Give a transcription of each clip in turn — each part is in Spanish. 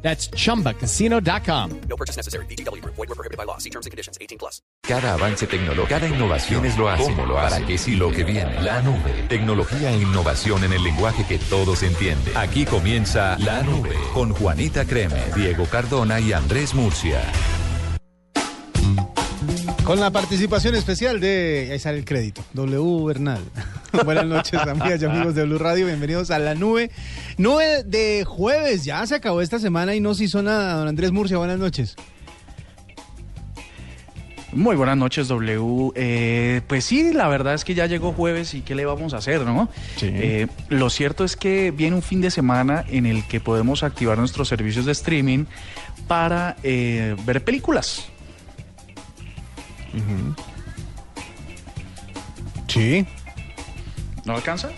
That's chumbacasino.com. No purchase necessary. BGW. Void were prohibited by law. See terms and conditions. 18 plus. Cada avance tecnológico, cada innovación es lo hace, cómo lo hace, para qué sí lo que viene. La nube, tecnología e innovación en el lenguaje que todos entienden. Aquí comienza La Nube con Juanita Creme, Diego Cardona y Andrés Murcia. Con la participación especial de. Ahí sale el crédito. W Bernal. Buenas noches, amigas y amigos de Blue Radio. Bienvenidos a la nube. Nube de jueves. Ya se acabó esta semana y no se hizo nada. Don Andrés Murcia, buenas noches. Muy buenas noches, W. Eh, pues sí, la verdad es que ya llegó jueves y qué le vamos a hacer, ¿no? Sí. Eh, lo cierto es que viene un fin de semana en el que podemos activar nuestros servicios de streaming para eh, ver películas. Sí. ¿No alcanza?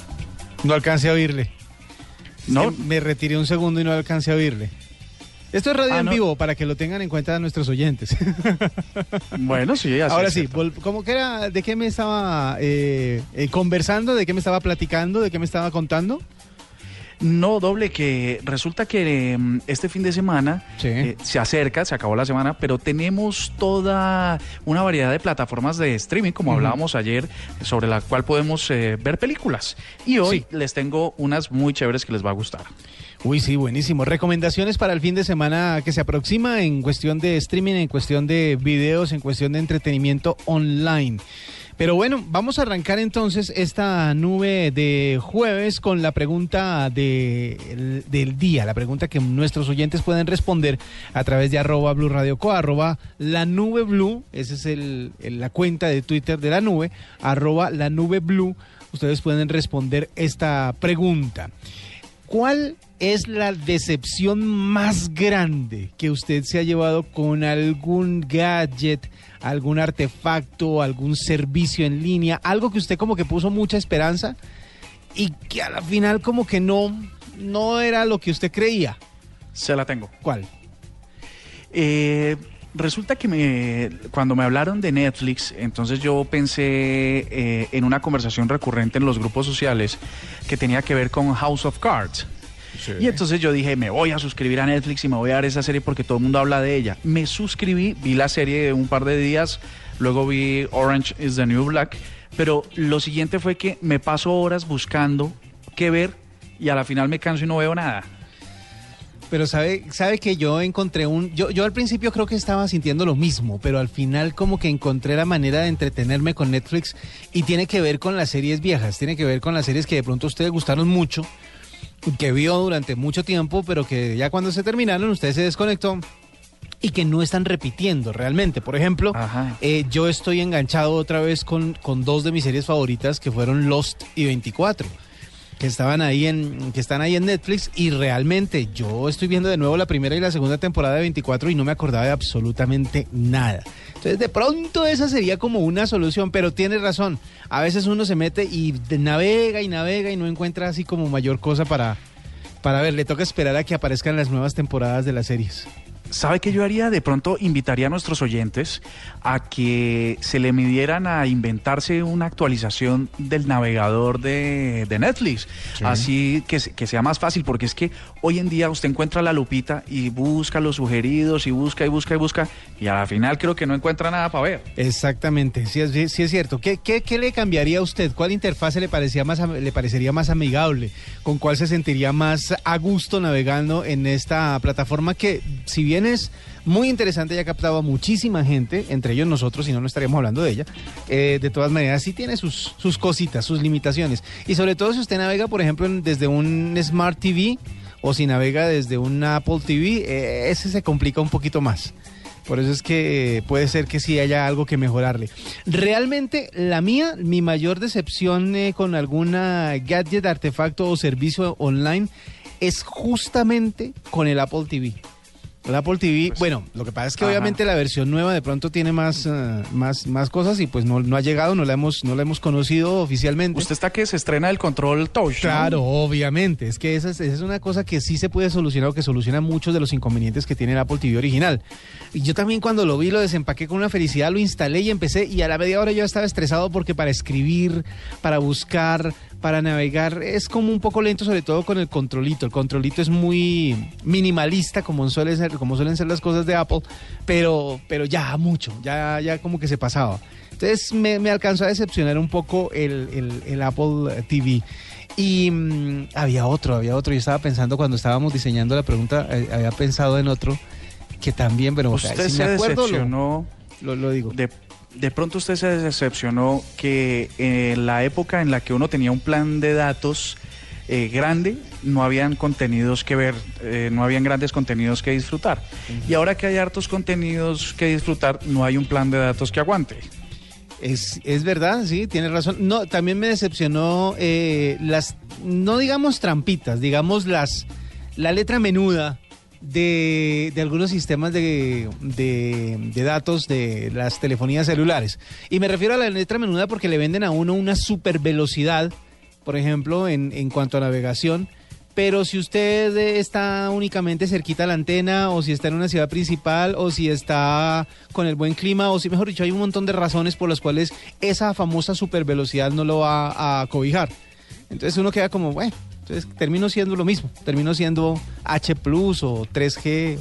No alcancé a oírle. No. Que me retiré un segundo y no alcancé a oírle. Esto es radio Ah, en no. vivo para que lo tengan en cuenta nuestros oyentes. Bueno, sí, así Ahora sí, ¿cómo que era? ¿De qué me estaba eh, eh, conversando? ¿De qué me estaba platicando? ¿De qué me estaba contando? No, doble, que resulta que mm, este fin de semana Sí. eh, se acerca, se acabó la semana, pero tenemos toda una variedad de plataformas de streaming, como hablábamos ayer, sobre la cual podemos eh, ver películas. Y hoy Sí. les tengo unas muy chéveres que les va a gustar. Uy, sí, buenísimo. Recomendaciones para el fin de semana que se aproxima en cuestión de streaming, en cuestión de videos, en cuestión de entretenimiento online. Pero bueno, vamos a arrancar entonces esta nube de jueves con la pregunta de- el- del día, la pregunta que nuestros oyentes pueden responder a través de arroba blue radio co, arroba la nube blue, esa es el- la cuenta de Twitter de la nube, arroba la nube blue, ustedes pueden responder esta pregunta. ¿Cuál es la decepción más grande que usted se ha llevado con algún gadget, algún artefacto, algún servicio en línea, algo que usted como que puso mucha esperanza y que a la final como que no, no era lo que usted creía? Se la tengo. ¿Cuál? Eh, resulta que me, cuando me hablaron de Netflix, entonces yo pensé eh, en una conversación recurrente en los grupos sociales que tenía que ver con House of Cards. Y entonces yo dije, me voy a suscribir a Netflix y me voy a dar esa serie porque todo el mundo habla de ella. Me suscribí, vi la serie un par de días, luego vi Orange is the New Black, pero lo siguiente fue que me paso horas buscando qué ver y a la final me canso y no veo nada. Pero sabe, sabe que yo encontré un, yo, yo al principio creo que estaba sintiendo lo mismo, pero al final como que encontré la manera de entretenerme con Netflix y tiene que ver con las series viejas, tiene que ver con las series que de pronto a ustedes gustaron mucho, que vio durante mucho tiempo, pero que ya cuando se terminaron usted se desconectó y que no están repitiendo realmente. Por ejemplo, eh, yo estoy enganchado otra vez con, con dos de mis series favoritas que fueron Lost y 24 que estaban ahí en que están ahí en Netflix y realmente yo estoy viendo de nuevo la primera y la segunda temporada de 24 y no me acordaba de absolutamente nada. Entonces de pronto esa sería como una solución, pero tiene razón. A veces uno se mete y navega y navega y no encuentra así como mayor cosa para para ver, le toca esperar a que aparezcan las nuevas temporadas de las series. ¿Sabe qué yo haría? De pronto invitaría a nuestros oyentes a que se le midieran a inventarse una actualización del navegador de, de Netflix. Así que, que sea más fácil, porque es que hoy en día usted encuentra la lupita y busca los sugeridos y busca y busca y busca y a la final creo que no encuentra nada para ver. Exactamente, sí es, sí es cierto. ¿Qué, qué, qué le cambiaría a usted? ¿Cuál interfase le, parecía más, le parecería más amigable? ¿Con cuál se sentiría más a gusto navegando en esta plataforma que, si bien es muy interesante y ha captado a muchísima gente, entre ellos nosotros, si no, no estaríamos hablando de ella, eh, de todas maneras sí tiene sus, sus cositas, sus limitaciones. Y sobre todo si usted navega, por ejemplo, desde un Smart TV o si navega desde un Apple TV, eh, ese se complica un poquito más. Por eso es que puede ser que sí haya algo que mejorarle. Realmente, la mía, mi mayor decepción eh, con alguna gadget, artefacto o servicio online es justamente con el Apple TV. El Apple TV, bueno, lo que pasa es que Ajá. obviamente la versión nueva de pronto tiene más, eh, más, más cosas y pues no, no ha llegado, no la hemos, no la hemos conocido oficialmente. Usted está que se estrena el control touch. ¿no? Claro, obviamente. Es que esa es, esa es una cosa que sí se puede solucionar o que soluciona muchos de los inconvenientes que tiene el Apple TV original. Y yo también cuando lo vi lo desempaqué con una felicidad, lo instalé y empecé y a la media hora yo estaba estresado porque para escribir, para buscar, para navegar es como un poco lento, sobre todo con el controlito. El controlito es muy minimalista como suele ser, como suelen ser las cosas de Apple, pero, pero ya mucho, ya, ya como que se pasaba. Entonces me, me alcanzó a decepcionar un poco el, el- el Apple TV. Y mm, había otro, había otro. Yo estaba pensando cuando estábamos diseñando la pregunta, eh, había pensado en otro que también, pero o sea, Usted si se me acuerdo, lo, lo- lo digo. De, de pronto usted se decepcionó que en la época en la que uno tenía un plan de datos eh, grande, no habían contenidos que ver, eh, no habían grandes contenidos que disfrutar. Y ahora que hay hartos contenidos que disfrutar, no hay un plan de datos que aguante. Es, es verdad, sí, tiene razón. No, también me decepcionó eh, las, no digamos trampitas, digamos las, la letra menuda de, algunos sistemas de, de, datos de las telefonías celulares. Y me refiero a la letra menuda porque le venden a uno una super velocidad, por ejemplo, en, en cuanto a navegación. Pero si usted está únicamente cerquita a la antena, o si está en una ciudad principal, o si está con el buen clima, o si, mejor dicho, hay un montón de razones por las cuales esa famosa supervelocidad no lo va a cobijar. Entonces uno queda como, bueno, entonces termino siendo lo mismo, termino siendo H Plus o 3G,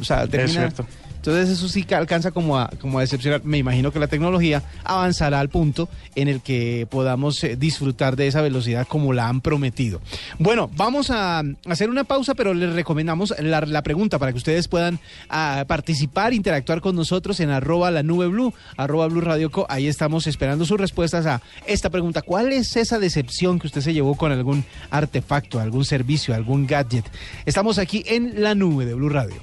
o sea, termina, cierto. Entonces eso sí alcanza como a, como a decepcionar. Me imagino que la tecnología avanzará al punto en el que podamos eh, disfrutar de esa velocidad como la han prometido. Bueno, vamos a hacer una pausa, pero les recomendamos la, pregunta para que ustedes puedan ah, participar, interactuar con nosotros en arroba la nube blue, arroba blue radio. Ahí estamos esperando sus respuestas a esta pregunta. ¿Cuál es esa decepción que usted se llevó con algún artefacto, algún servicio, algún gadget? Estamos aquí en la nube de Blue Radio.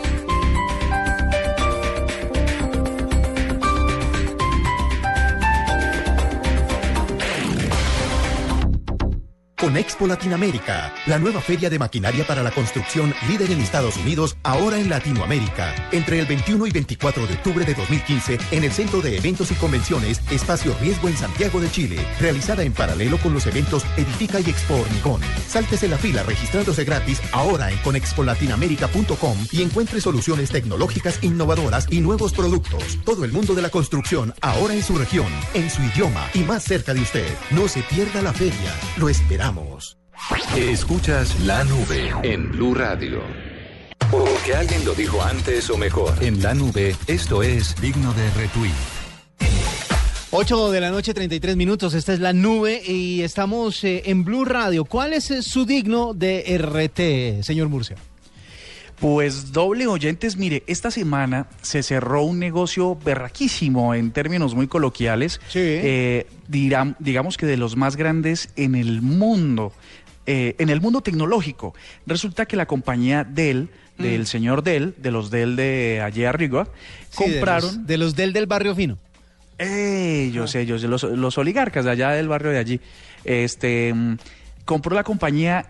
Con Expo Latinoamérica, la nueva feria de maquinaria para la construcción líder en Estados Unidos, ahora en Latinoamérica. Entre el 21 y 24 de octubre de 2015, en el Centro de Eventos y Convenciones, Espacio Riesgo en Santiago de Chile, realizada en paralelo con los eventos Edifica y Expo Hormigón. Sáltese la fila registrándose gratis ahora en conexpolatinoamerica.com y encuentre soluciones tecnológicas innovadoras y nuevos productos. Todo el mundo de la construcción, ahora en su región, en su idioma y más cerca de usted. No se pierda la feria. Lo esperamos. Escuchas la nube en Blue Radio. Porque alguien lo dijo antes o mejor. En la nube, esto es digno de retweet. 8 de la noche, 33 minutos. Esta es la nube y estamos eh, en Blue Radio. ¿Cuál es eh, su digno de RT, señor Murcia? Pues doble oyentes, mire, esta semana se cerró un negocio berraquísimo en términos muy coloquiales, Sí. eh, digamos que de los más grandes en el mundo, eh, en el mundo tecnológico. Resulta que la compañía Dell, del señor Dell, de los Dell de allí arriba, Sí, de compraron... los- de los del del barrio fino. Ellos, ellos, los, los oligarcas de allá del barrio de allí. Este mm, compró la compañía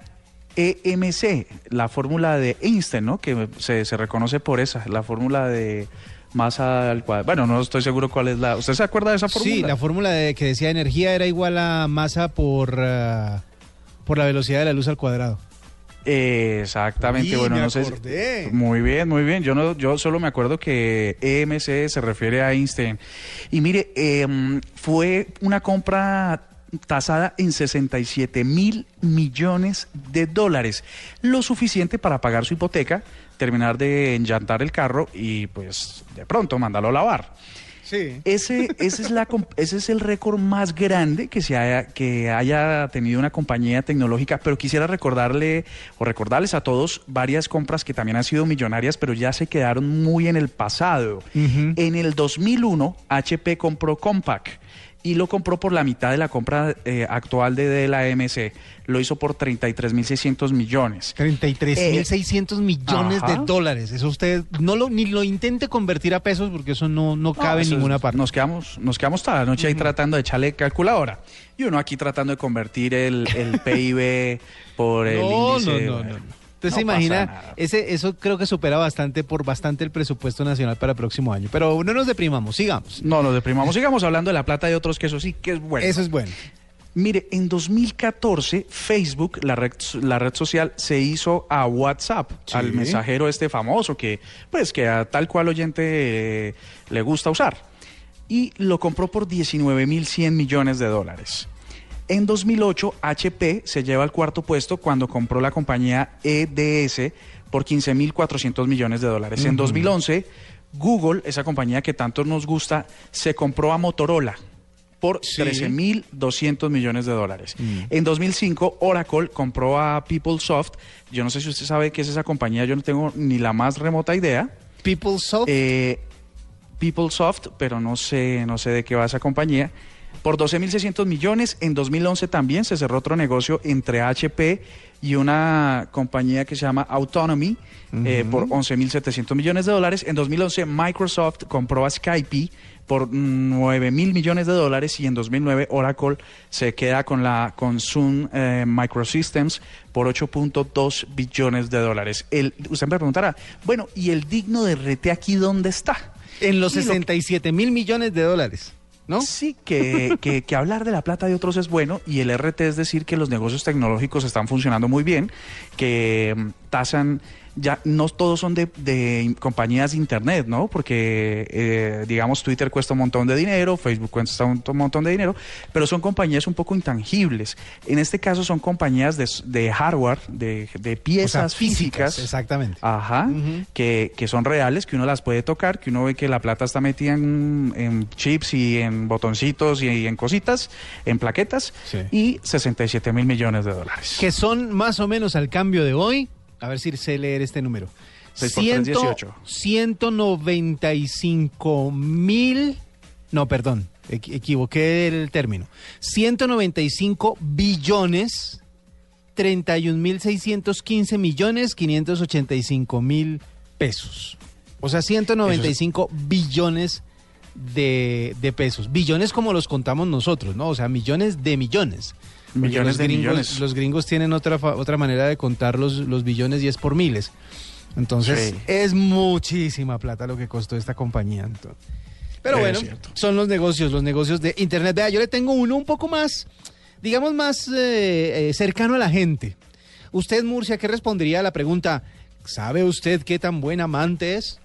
EMC, la fórmula de Einstein, ¿no? Que se, se reconoce por esa, la fórmula de masa al cuadrado. Bueno, no estoy seguro cuál es la. ¿Usted se acuerda de esa fórmula? Sí, la fórmula de que decía energía era igual a masa por, ah, por la velocidad de la luz al cuadrado. Exactamente, Uy, bueno, me no sé. acordé. Muy bien, muy bien. Yo no, yo solo me acuerdo que EMC se refiere a Einstein. Y mire, em, fue una compra tasada en 67 mil millones de dólares, lo suficiente para pagar su hipoteca, terminar de enllantar el carro y pues de pronto mandarlo a lavar. Sí. Ese, ese, es la, ese es el récord más grande que, se haya, que haya tenido una compañía tecnológica, pero quisiera recordarle o recordarles a todos varias compras que también han sido millonarias, pero ya se quedaron muy en el pasado. En el 2001, HP compró Compaq, y lo compró por la mitad de la compra eh, actual de, de la AMC. Lo hizo por 33.600 millones. 33.600 millones de dólares. Eso usted no lo ni lo intente convertir a pesos porque eso no, no cabe en eso ninguna parte. Nos quedamos, nos quedamos toda la noche ahí tratando de echarle calculadora. Y uno aquí tratando de convertir el, el PIB por el no, índice. no, no, no. Usted no se pasa imagina, ese, eso creo que supera bastante por bastante el presupuesto nacional para el próximo año. Pero no nos deprimamos, sigamos. No nos deprimamos. Sigamos hablando de la plata de otros que eso sí que es bueno. Eso es bueno. Mire, en 2014 Facebook, la red, la red social, se hizo a WhatsApp, Sí. al mensajero este famoso que, pues, que a tal cual oyente eh, le gusta usar. Y lo compró por 19.100 millones de dólares. En 2008, HP se lleva al cuarto puesto cuando compró la compañía EDS por 15.400 millones de dólares. En 2011, Google, esa compañía que tanto nos gusta, se compró a Motorola por Sí. 13.200 millones de dólares. En 2005, Oracle compró a PeopleSoft. Yo no sé si usted sabe qué es esa compañía, yo no tengo ni la más remota idea. PeopleSoft. Eh, PeopleSoft, pero no sé, no sé de qué va esa compañía. Por 12.600 millones, en 2011 también se cerró otro negocio entre HP y una compañía que se llama Autonomy eh, por 11.700 millones de dólares. En 2011 Microsoft compró a Skype por 9.000 millones de dólares y en 2009 Oracle se queda con la con Sun eh, Microsystems por 8.2 billones de dólares. El, usted me preguntará, bueno, ¿y el digno de rete aquí dónde está? en los y lo- 67 mil millones de dólares, ¿no? Sí, que, que, que hablar de la plata de otros es bueno y el RT es decir que los negocios tecnológicos están funcionando muy bien, que mm, tasan, ya no todos son de, de compañías de Internet, ¿no? Porque, eh, digamos, Twitter cuesta un montón de dinero, Facebook cuesta un montón de dinero, pero son compañías un poco intangibles. En este caso son compañías de, hardware, de, de O sea, piezas físicas. Exactamente. Ajá, que, que son reales, que uno las puede tocar, que uno ve que la plata está metida en, en chips y en botoncitos y, en cositas, en plaquetas, Sí. y 67 mil millones de dólares. Que son más o menos al cambio de hoy. A ver si sé leer este número. Seis por tres, 18. 195 mil. No, perdón. equi- equivoqué el término. 195 billones. 31.615 millones 585 mil pesos. O sea, 195 billones de, de pesos. Billones como los contamos nosotros, ¿no? O sea, millones de millones. Millones los de gringos, millones. Los gringos tienen otra, otra manera de contar los, los billones y es por miles. Entonces, Sí. es muchísima plata lo que costó esta compañía. Entonces. Pero Es bueno, cierto. son los negocios, los negocios de Internet. Vea, yo le tengo uno un poco más, digamos, más eh, eh, cercano a la gente. Usted, Murcia, ¿qué respondería a la pregunta? ¿Sabe usted qué tan buen amante es?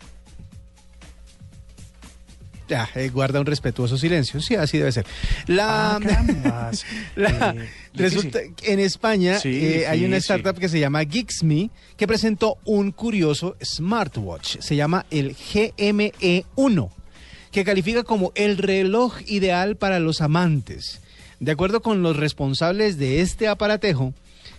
Ya, eh, guarda un respetuoso silencio. Sí, así debe ser. La, Ah, la- Eh, resulta difícil. que en España Sí, eh, hay una startup que se llama Geeksme que presentó un curioso smartwatch. Se llama el GME1, que califica como el reloj ideal para los amantes. De acuerdo con los responsables de este aparatejo,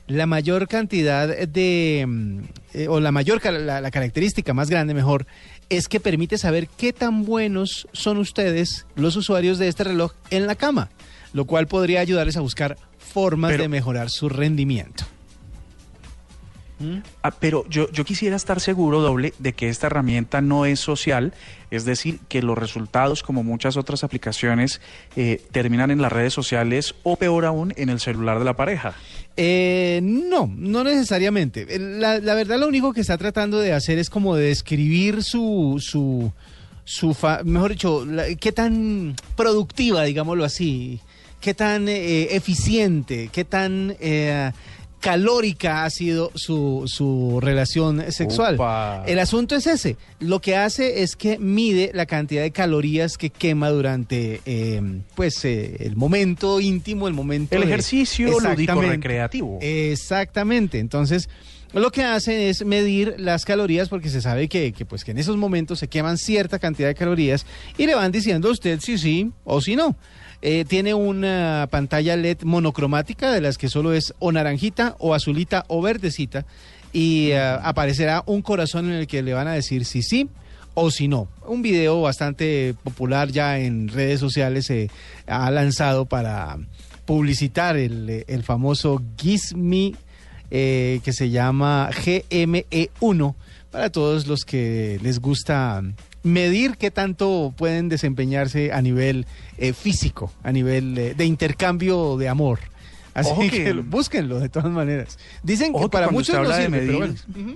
la mayor cantidad de, mm, o la mayor, la característica más grande, mejor, es que permite saber qué tan buenos son ustedes, los usuarios de este reloj, en la cama, lo cual podría ayudarles a buscar formas Pero- de mejorar su rendimiento. Ah, pero yo, yo quisiera estar seguro, doble, de que esta herramienta no es social, es decir, que los resultados, como muchas otras aplicaciones, eh, terminan en las redes sociales o peor aún, en el celular de la pareja. Eh, no, no necesariamente. Eh, La, verdad, lo único que está tratando de hacer es como de describir su, su, su fa- mejor dicho, qué tan productiva, digámoslo así, qué tan eh, eficiente, qué tan calórica ha sido su, su relación sexual. El asunto es ese. Lo que hace es que mide la cantidad de calorías que quema durante, eh, pues, eh, el momento íntimo, el momento El de- ejercicio lúdico recreativo. Exactamente. Entonces, lo que hacen es medir las calorías porque se sabe que, que, pues, que en esos momentos se queman cierta cantidad de calorías y le van diciendo a usted si sí o si no. Eh, tiene una pantalla LED monocromática de las que solo es o naranjita o azulita o verdecita y eh, aparecerá un corazón en el que le van a decir si sí o si no. Un video bastante popular ya en redes sociales se ha lanzado para publicitar el, el famoso Gizmi eh, que se llama GME1 para todos los que les gusta medir qué tanto pueden desempeñarse a nivel eh, físico, a nivel eh, de intercambio de amor. Así Ojo que, que- búsquenlo de todas maneras. Dicen que para muchos no sirve, pero medir- bueno.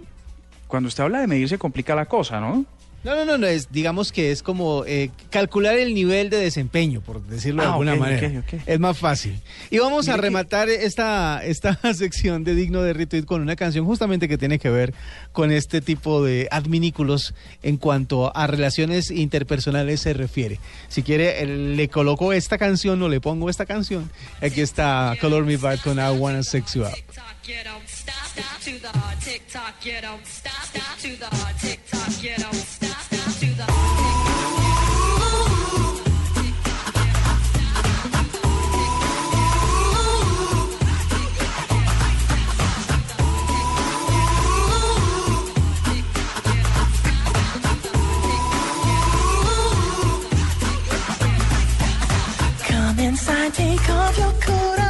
Cuando usted habla de medir se complica la cosa, ¿no? No, no, no, no, es, digamos que es como eh, calcular el nivel de desempeño, por decirlo de Ah, alguna manera. Es más fácil. Y vamos a rematar esta, esta sección de Digno de Retweet con una canción justamente que tiene que ver con este tipo de adminículos en cuanto a relaciones interpersonales se refiere. Si quiere, le coloco esta canción o le pongo esta canción. Aquí está Color Me Bad con I Wanna Sex You Up. Tick tock, you don't stop, stop to the hard tick tock, you don't stop, stop to the hard tick tock, you don't stop, stop Inside, take off your coat,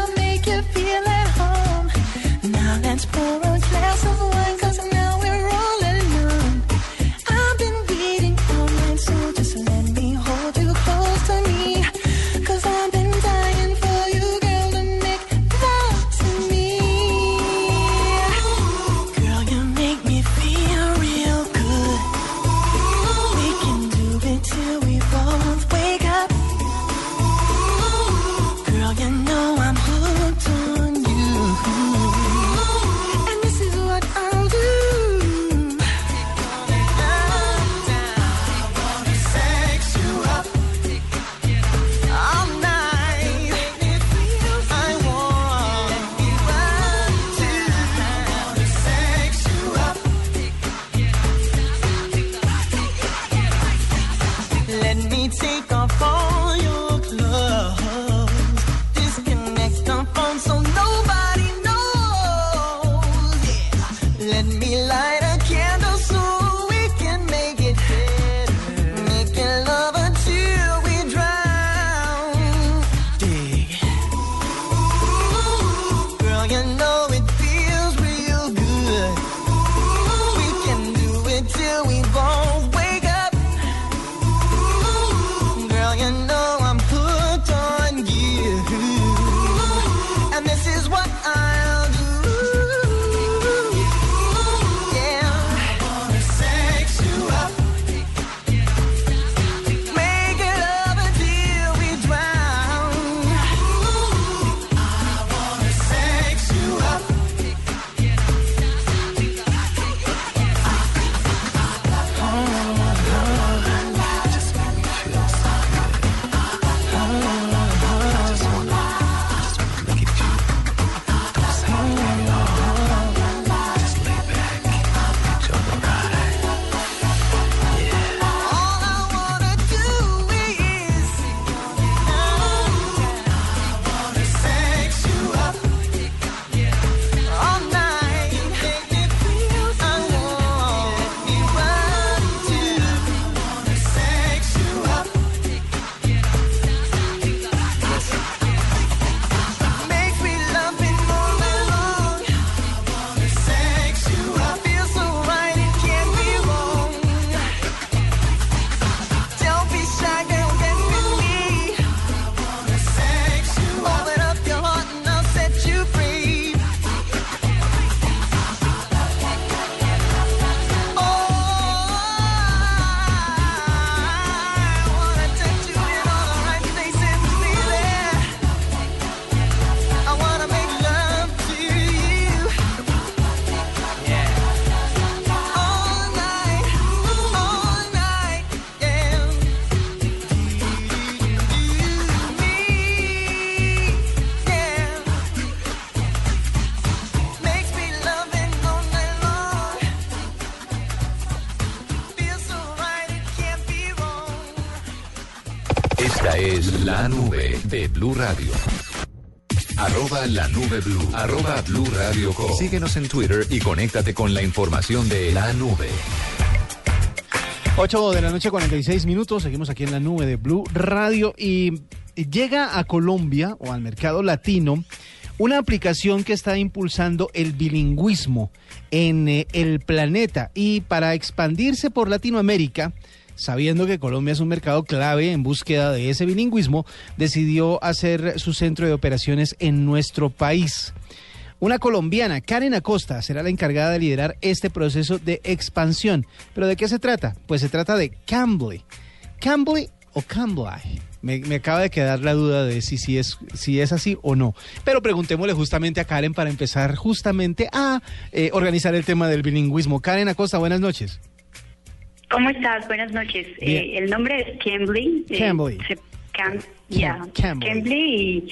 Blue Radio. Arroba la nube blue. Arroba blue radio com. Síguenos en Twitter y conéctate con la información de la nube. 8 de la noche, 46 minutos. Seguimos aquí en la nube de Blue Radio y llega a Colombia o al mercado latino una aplicación que está impulsando el bilingüismo en eh, el planeta y para expandirse por Latinoamérica. Sabiendo que Colombia es un mercado clave en búsqueda de ese bilingüismo, decidió hacer su centro de operaciones en nuestro país. Una colombiana, Karen Acosta, será la encargada de liderar este proceso de expansión. ¿Pero de qué se trata? Pues se trata de Cambly. ¿Cambly o Cambly? Me, acaba de quedar la duda de si, si, es, si es así o no. Pero preguntémosle justamente a Karen para empezar justamente a eh, organizar el tema del bilingüismo. Karen Acosta, buenas noches. ¿Cómo estás? Buenas noches. Eh, el nombre es Cambly. eh, Cambly. se- Cam- Cambly. Y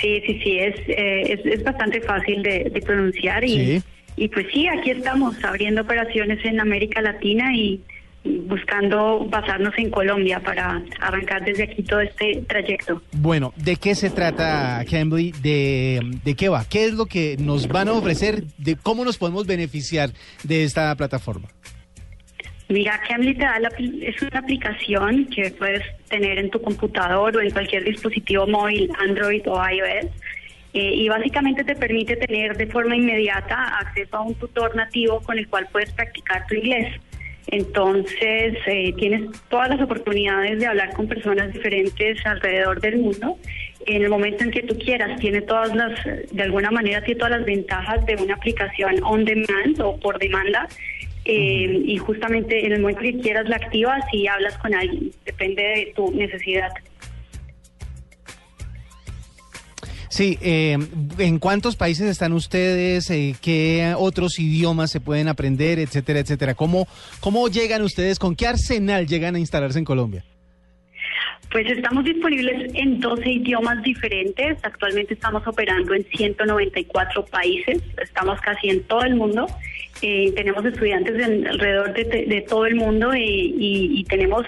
sí, sí, sí, es, eh, es, es bastante fácil de, de pronunciar. Y, Sí. y pues sí, aquí estamos abriendo operaciones en América Latina y y buscando basarnos en Colombia para arrancar desde aquí todo este trayecto. Bueno, ¿de qué se trata, Cambly? ¿De, ¿De qué va? ¿Qué es lo que nos van a ofrecer? ¿De cómo nos podemos beneficiar de esta plataforma? Mira, Cambly te da es una aplicación que puedes tener en tu computador o en cualquier dispositivo móvil, Android o iOS. eh, y básicamente te permite tener de forma inmediata acceso a un tutor nativo con el cual puedes practicar tu inglés. Entonces, eh, tienes todas las oportunidades de hablar con personas diferentes alrededor del mundo en el momento en que tú quieras. Tiene todas las, de alguna manera, tiene todas las ventajas de una aplicación on demand o por demanda. Eh, y justamente en el momento que quieras la activas y hablas con alguien. Depende de tu necesidad. Sí, eh, ¿en cuántos países están ustedes? Eh, ¿Qué otros idiomas se pueden aprender, etcétera, etcétera? ¿Cómo, ¿Cómo llegan ustedes? ¿Con qué arsenal llegan a instalarse en Colombia? Pues estamos disponibles en 12 idiomas diferentes. Actualmente estamos operando en 194 países. Estamos casi en todo el mundo. Eh, tenemos estudiantes en alrededor de, de todo el mundo eh, y, y tenemos,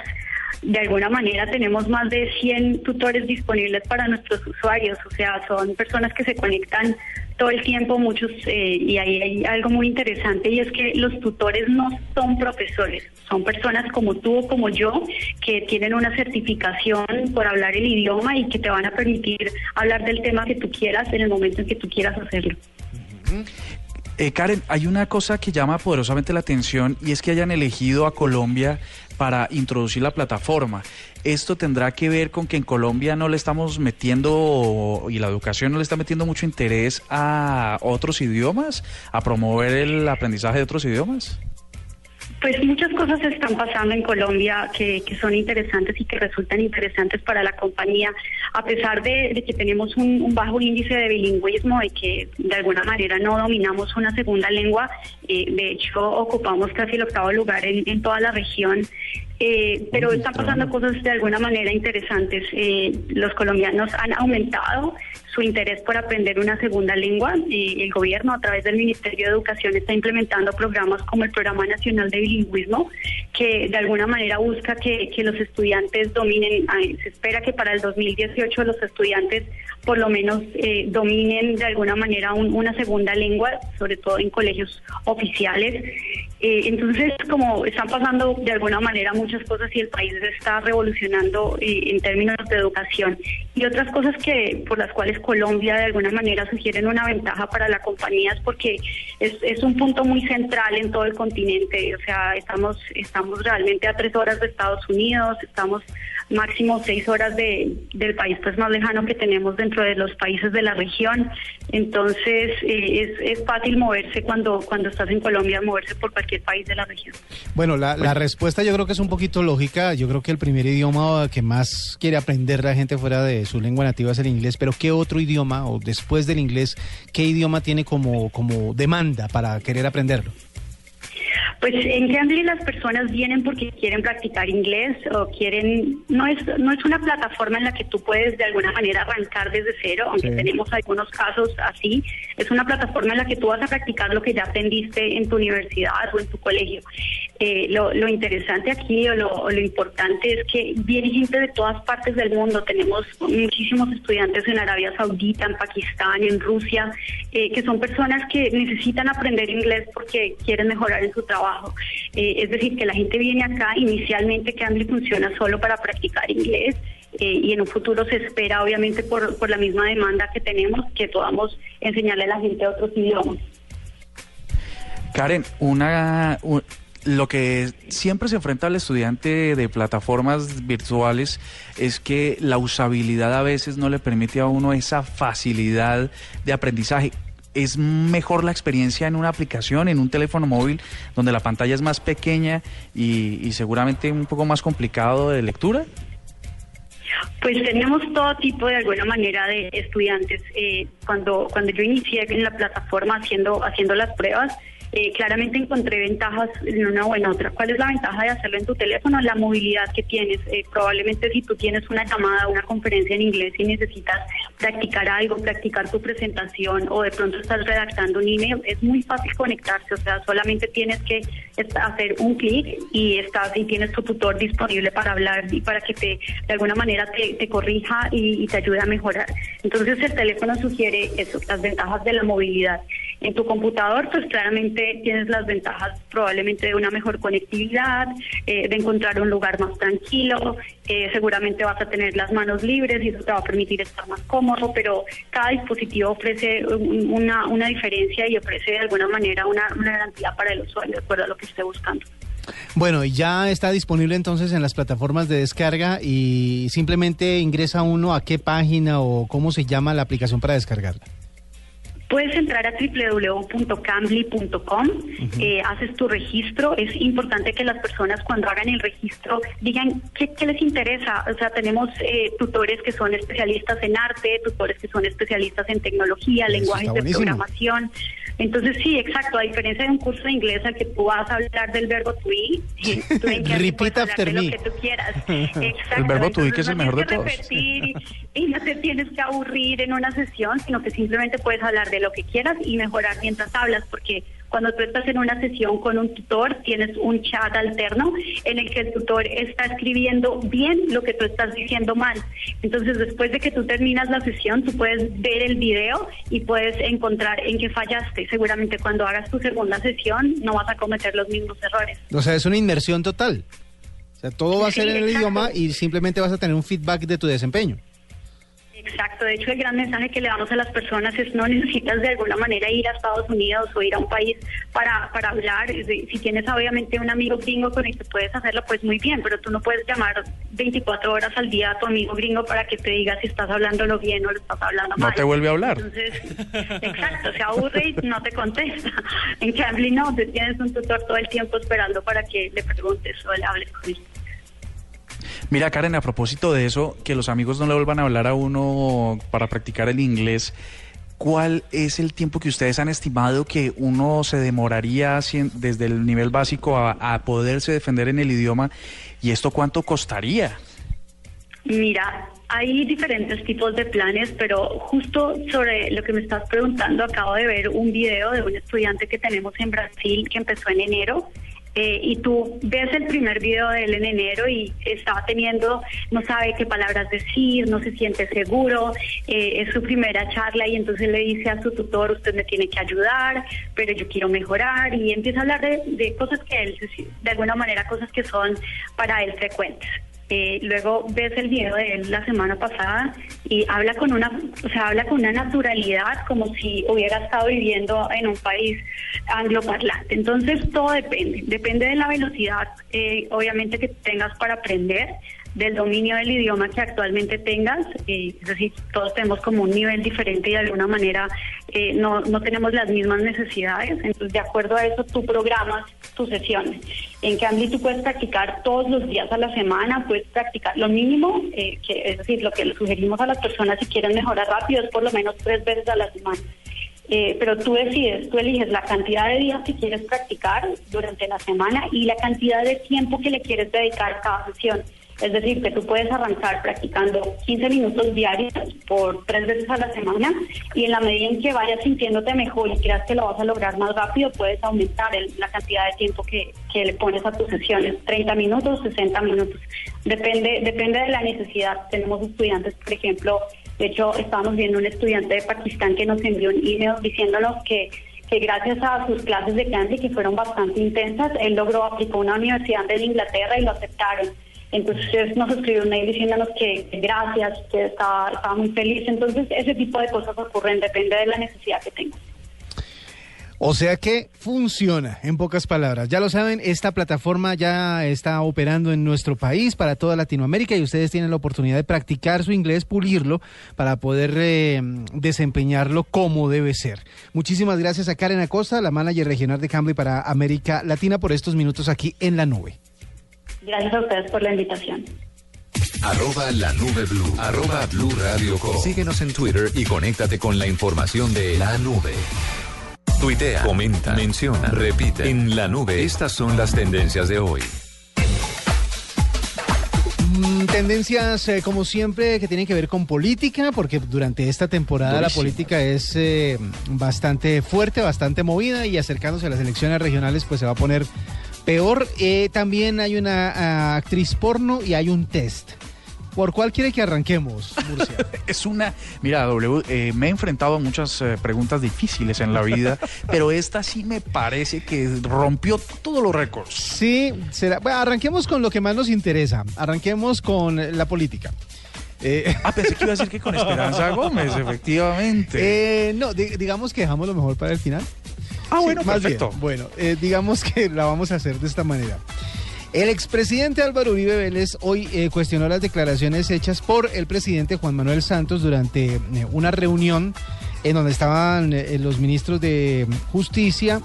de alguna manera, tenemos más de 100 tutores disponibles para nuestros usuarios. O sea, son personas que se conectan todo el tiempo, muchos, eh, y ahí hay algo muy interesante y es que los tutores no son profesores, son personas como tú o como yo que tienen una certificación por hablar el idioma y que te van a permitir hablar del tema que tú quieras en el momento en que tú quieras hacerlo. Eh, Karen, hay una cosa que llama poderosamente la atención y es que hayan elegido a Colombia para introducir la plataforma. Esto tendrá que ver con que en Colombia no le estamos metiendo y la educación no le está metiendo mucho interés a otros idiomas, a promover el aprendizaje de otros idiomas. Pues muchas cosas están pasando en Colombia que, que son interesantes y que resultan interesantes para la compañía, a pesar de, de que tenemos un, un bajo índice de bilingüismo y que de alguna manera no dominamos una segunda lengua. eh, de hecho, ocupamos casi el octavo lugar en, en toda la región. Eh, pero están pasando cosas de alguna manera interesantes. Eh, los colombianos han aumentado su interés por aprender una segunda lengua. El gobierno, a través del Ministerio de Educación, está implementando programas como el Programa Nacional de Bilingüismo, que de alguna manera busca que, que los estudiantes dominen. se espera que para el 2018 los estudiantes por lo menos eh, dominen de alguna manera un- una segunda lengua, sobre todo en colegios oficiales. Eh, entonces, como están pasando de alguna manera muchas cosas y el país está revolucionando eh, en términos de educación y otras cosas que por las cuales Colombia de alguna manera sugieren una ventaja para la compañía es porque es, es un punto muy central en todo el continente. O sea, estamos estamos realmente a tres horas de Estados Unidos, estamos máximo seis horas de, del país pues más lejano que tenemos dentro de los países de la región. Entonces eh, es, es fácil moverse cuando cuando estás en Colombia, moverse por cualquier país de la región. Bueno, la, la respuesta yo creo que es un poquito lógica. Yo creo que el primer idioma que más quiere aprender la gente fuera de su lengua nativa es el inglés, pero ¿qué otro idioma, o después del inglés, qué idioma tiene como, como demanda para querer aprenderlo? Pues en Cambly las personas vienen porque quieren practicar inglés o quieren, no es, no es una plataforma en la que tú puedes de alguna manera arrancar desde cero, aunque Sí. tenemos algunos casos así, es una plataforma en la que tú vas a practicar lo que ya aprendiste en tu universidad o en tu colegio. Eh, lo, lo interesante aquí o lo, o lo importante es que viene gente de todas partes del mundo, tenemos muchísimos estudiantes en Arabia Saudita, en Pakistán, en Rusia, eh, que son personas que necesitan aprender inglés porque quieren mejorar en su trabajo trabajo. Eh, es decir, que la gente viene acá, inicialmente Cambly funciona solo para practicar inglés eh, y en un futuro se espera, obviamente, por, la misma demanda que tenemos, que podamos enseñarle a la gente otros idiomas. Karen, una, u- lo que siempre se enfrenta al estudiante de plataformas virtuales es que la usabilidad a veces no le permite a uno esa facilidad de aprendizaje. ¿Es mejor la experiencia en una aplicación, en un teléfono móvil, donde la pantalla es más pequeña y, y seguramente un poco más complicado de lectura? Pues tenemos todo tipo de alguna manera de estudiantes. Eh, cuando cuando yo inicié en la plataforma haciendo haciendo las pruebas, eh, claramente encontré ventajas en una o en otra. ¿Cuál es la ventaja de hacerlo en tu teléfono? La movilidad que tienes. Eh, probablemente si tú tienes una llamada, una conferencia en inglés y necesitas practicar algo, practicar tu presentación o de pronto estás redactando un email, es muy fácil conectarse. O sea, solamente tienes que hacer un clic y estás y tienes tu tutor disponible para hablar y para que te de alguna manera te, te corrija y, y te ayude a mejorar. Entonces el teléfono sugiere eso, las ventajas de la movilidad. En tu computador, pues claramente tienes las ventajas probablemente de una mejor conectividad, eh, de encontrar un lugar más tranquilo, eh, seguramente vas a tener las manos libres y eso te va a permitir estar más cómodo, pero cada dispositivo ofrece un- una, una diferencia y ofrece de alguna manera una, una garantía para el usuario, de acuerdo a lo que esté buscando. Bueno, y ya está disponible entonces en las plataformas de descarga y simplemente ingresa uno a qué página o cómo se llama la aplicación para descargarla. Puedes entrar a www.cambly.com, eh, haces tu registro. Es importante que las personas cuando hagan el registro digan qué, qué les interesa. O sea, tenemos eh, tutores que son especialistas en arte, tutores que son especialistas en tecnología, Eso lenguajes de buenísimo. programación. Entonces, sí, exacto. A diferencia de un curso de inglés al que tú vas a hablar del verbo to be, tú en Repeat after lo que tú quieras. Exacto. El verbo to be, que es el mejor de todos. que repetir y, y no te tienes que aburrir en una sesión, sino que simplemente puedes hablar de lo que quieras y mejorar mientras hablas, porque cuando tú estás en una sesión con un tutor, tienes un chat alterno en el que el tutor está escribiendo bien lo que tú estás diciendo mal. Entonces, después de que tú terminas la sesión, tú puedes ver el video y puedes encontrar en qué fallaste. Seguramente cuando hagas tu segunda sesión no vas a cometer los mismos errores. O sea, es una inmersión total. O sea, todo va a ser Sí, en el exacto. idioma y simplemente vas a tener un feedback de tu desempeño. Exacto, de hecho el gran mensaje que le damos a las personas es no necesitas de alguna manera ir a Estados Unidos o ir a un país para, para hablar. Si tienes obviamente un amigo gringo con el que puedes hacerlo, pues muy bien, pero tú no puedes llamar 24 horas al día a tu amigo gringo para que te diga si estás hablándolo bien o lo estás hablando No mal. te vuelve a hablar. Entonces, exacto, se aburre y no te contesta. En Cambly no, tienes un tutor todo el tiempo esperando para que le preguntes o le hables con él. Mira, Karen, a propósito de eso, que los amigos no le vuelvan a hablar a uno para practicar el inglés, ¿cuál es el tiempo que ustedes han estimado que uno se demoraría desde el nivel básico a poderse defender en el idioma? ¿Y esto cuánto costaría? Mira, hay diferentes tipos de planes, pero justo sobre lo que me estás preguntando, acabo de ver un video de un estudiante que tenemos en Brasil que empezó en enero. Eh, y tú ves el primer video de él en enero y estaba teniendo, no sabe qué palabras decir, no se siente seguro, eh, es su primera charla y entonces le dice a su tutor, usted me tiene que ayudar, pero yo quiero mejorar y empieza a hablar de, de cosas que él, de alguna manera, cosas que son para él frecuentes. Eh, luego ves el video de él la semana pasada y habla con una, o sea, habla con una naturalidad como si hubiera estado viviendo en un país angloparlante. Entonces todo depende, depende de la velocidad, eh, obviamente que tengas para aprender, del dominio del idioma que actualmente tengas, eh, es decir, todos tenemos como un nivel diferente y de alguna manera eh, no, no tenemos las mismas necesidades, entonces de acuerdo a eso tú programas tus sesiones. En Cambly tú puedes practicar todos los días a la semana, puedes practicar lo mínimo, eh, que es decir, lo que le sugerimos a las personas si quieren mejorar rápido es por lo menos tres veces a la semana. Eh, pero tú decides, tú eliges la cantidad de días que quieres practicar durante la semana y la cantidad de tiempo que le quieres dedicar a cada sesión. Es decir, que tú puedes arrancar practicando 15 minutos diarios por tres veces a la semana y en la medida en que vayas sintiéndote mejor y creas que lo vas a lograr más rápido, puedes aumentar el- la cantidad de tiempo que, que le pones a tus sesiones, 30 minutos, 60 minutos. Depende, depende de la necesidad. Tenemos estudiantes, por ejemplo, de hecho, estábamos viendo un estudiante de Pakistán que nos envió un email diciéndonos que que gracias a sus clases de candy que fueron bastante intensas, él logró aplicó una universidad de Inglaterra y lo aceptaron. Entonces nos escribió un mail diciéndonos que gracias, que estaba, estaba muy feliz. Entonces ese tipo de cosas ocurren, depende de la necesidad que tengas. O sea que funciona, en pocas palabras. Ya lo saben, esta plataforma ya está operando en nuestro país para toda Latinoamérica y ustedes tienen la oportunidad de practicar su inglés, pulirlo para poder eh, desempeñarlo como debe ser. Muchísimas gracias a Karen Acosta, la manager regional de Cambly para América Latina, por estos minutos aquí en la nube. Gracias a ustedes por la invitación. Arroba la nube blue. Arroba blue radio com. Síguenos en Twitter y conéctate con la información de la nube. Tuitea, comenta, menciona, repite. En la nube, estas son las tendencias de hoy. Mm, Tendencias, eh, como siempre, que tienen que ver con política, porque durante esta temporada la política es eh, bastante fuerte, bastante movida y acercándose a las elecciones regionales, pues se va a poner peor. Eh, también hay una ah, actriz porno y hay un test. ¿Por cuál quiere que arranquemos, Murcia? Es una, mira, W, eh, me he enfrentado a muchas eh, preguntas difíciles en la vida, pero esta sí me parece que rompió todos los récords. Sí, será. Bueno, arranquemos con lo que más nos interesa. Arranquemos con la política. Eh, Ah, pensé que iba a decir que con Esperanza Gómez, efectivamente. eh, no, di- digamos que dejamos lo mejor para el final. Ah, Sí, bueno, más bien. perfecto. Bueno, eh, digamos que la vamos a hacer de esta manera. El expresidente Álvaro Uribe Vélez hoy eh, cuestionó las declaraciones hechas por el presidente Juan Manuel Santos durante eh, una reunión en donde estaban los ministros de Justicia,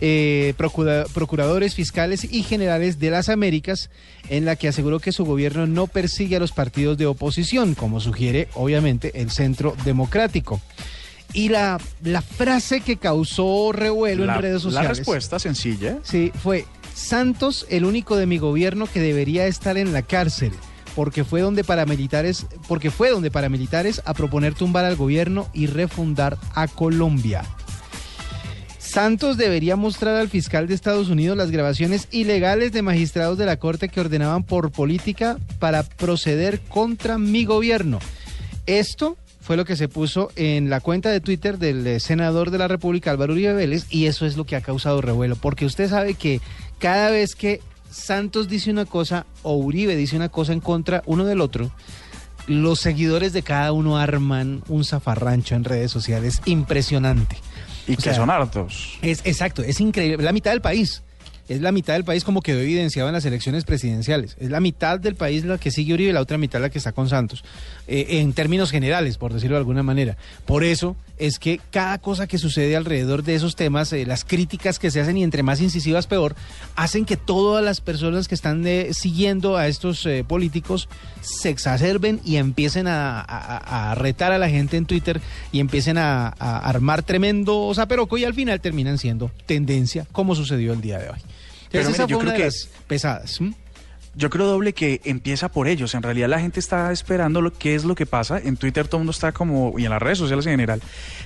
eh, procura- procuradores fiscales y generales de las Américas, en la que aseguró que su gobierno no persigue a los partidos de oposición, como sugiere obviamente el Centro Democrático. Y la, la frase que causó revuelo La, en redes la sociales. respuesta sencilla. Sí, fue Santos, el único de mi gobierno que debería estar en la cárcel, porque fue donde paramilitares, porque fue donde paramilitares a proponer tumbar al gobierno y refundar a Colombia. Santos debería mostrar al fiscal de Estados Unidos las grabaciones ilegales de magistrados de la Corte que ordenaban por política para proceder contra mi gobierno. Esto fue lo que se puso en la cuenta de Twitter del eh, senador de la República, Álvaro Uribe Vélez, y eso es lo que ha causado revuelo, porque usted sabe que cada vez que Santos dice una cosa o Uribe dice una cosa en contra uno del otro, los seguidores de cada uno arman un zafarrancho en redes sociales impresionante. Y O que sea, son hartos. es exacto, es increíble. La mitad del país. Es la mitad del país como quedó evidenciado en las elecciones presidenciales. Es la mitad del país la que sigue Uribe y la otra mitad la que está con Santos. Eh, en términos generales, por decirlo de alguna manera. Por eso es que cada cosa que sucede alrededor de esos temas, eh, las críticas que se hacen y entre más incisivas peor, hacen que todas las personas que están eh, siguiendo a estos políticos se exacerben y empiecen a retar a la gente en Twitter y empiecen a, a armar tremendo zaperoco y al final terminan siendo tendencia, como sucedió el día de hoy. Pero mire, yo creo que- las pesadas. ¿m? Yo creo doble que empieza por ellos. En realidad la gente está esperando lo qué es lo que pasa. En Twitter todo el mundo está como, y en las redes sociales en general,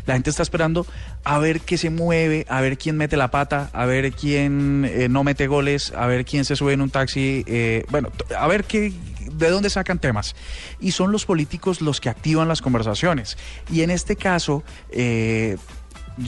la gente está esperando a ver qué se mueve, a ver quién mete la pata, a ver quién eh, no mete goles, a ver quién se sube en un taxi, eh, bueno, a ver qué, de dónde sacan temas. Y son los políticos los que activan las conversaciones. Y en este caso, eh,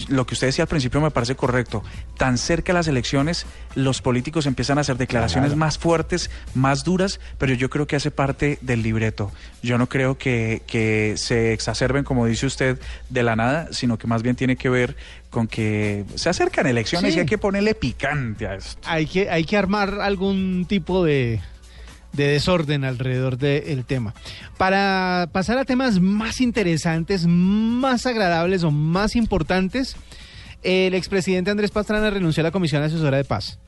lo que usted decía al principio me parece correcto. Tan cerca de las elecciones, los políticos empiezan a hacer declaraciones más fuertes, más duras, pero yo creo que hace parte del libreto. Yo no creo que, que se exacerben, como dice usted, de la nada, sino que más bien tiene que ver con que se acercan elecciones Sí. y hay que ponerle picante a esto. Hay que, hay que armar algún tipo de, de desorden alrededor del tema. Para pasar a temas más interesantes, más agradables o más importantes, el expresidente Andrés Pastrana renunció a la Comisión Asesora de Paz.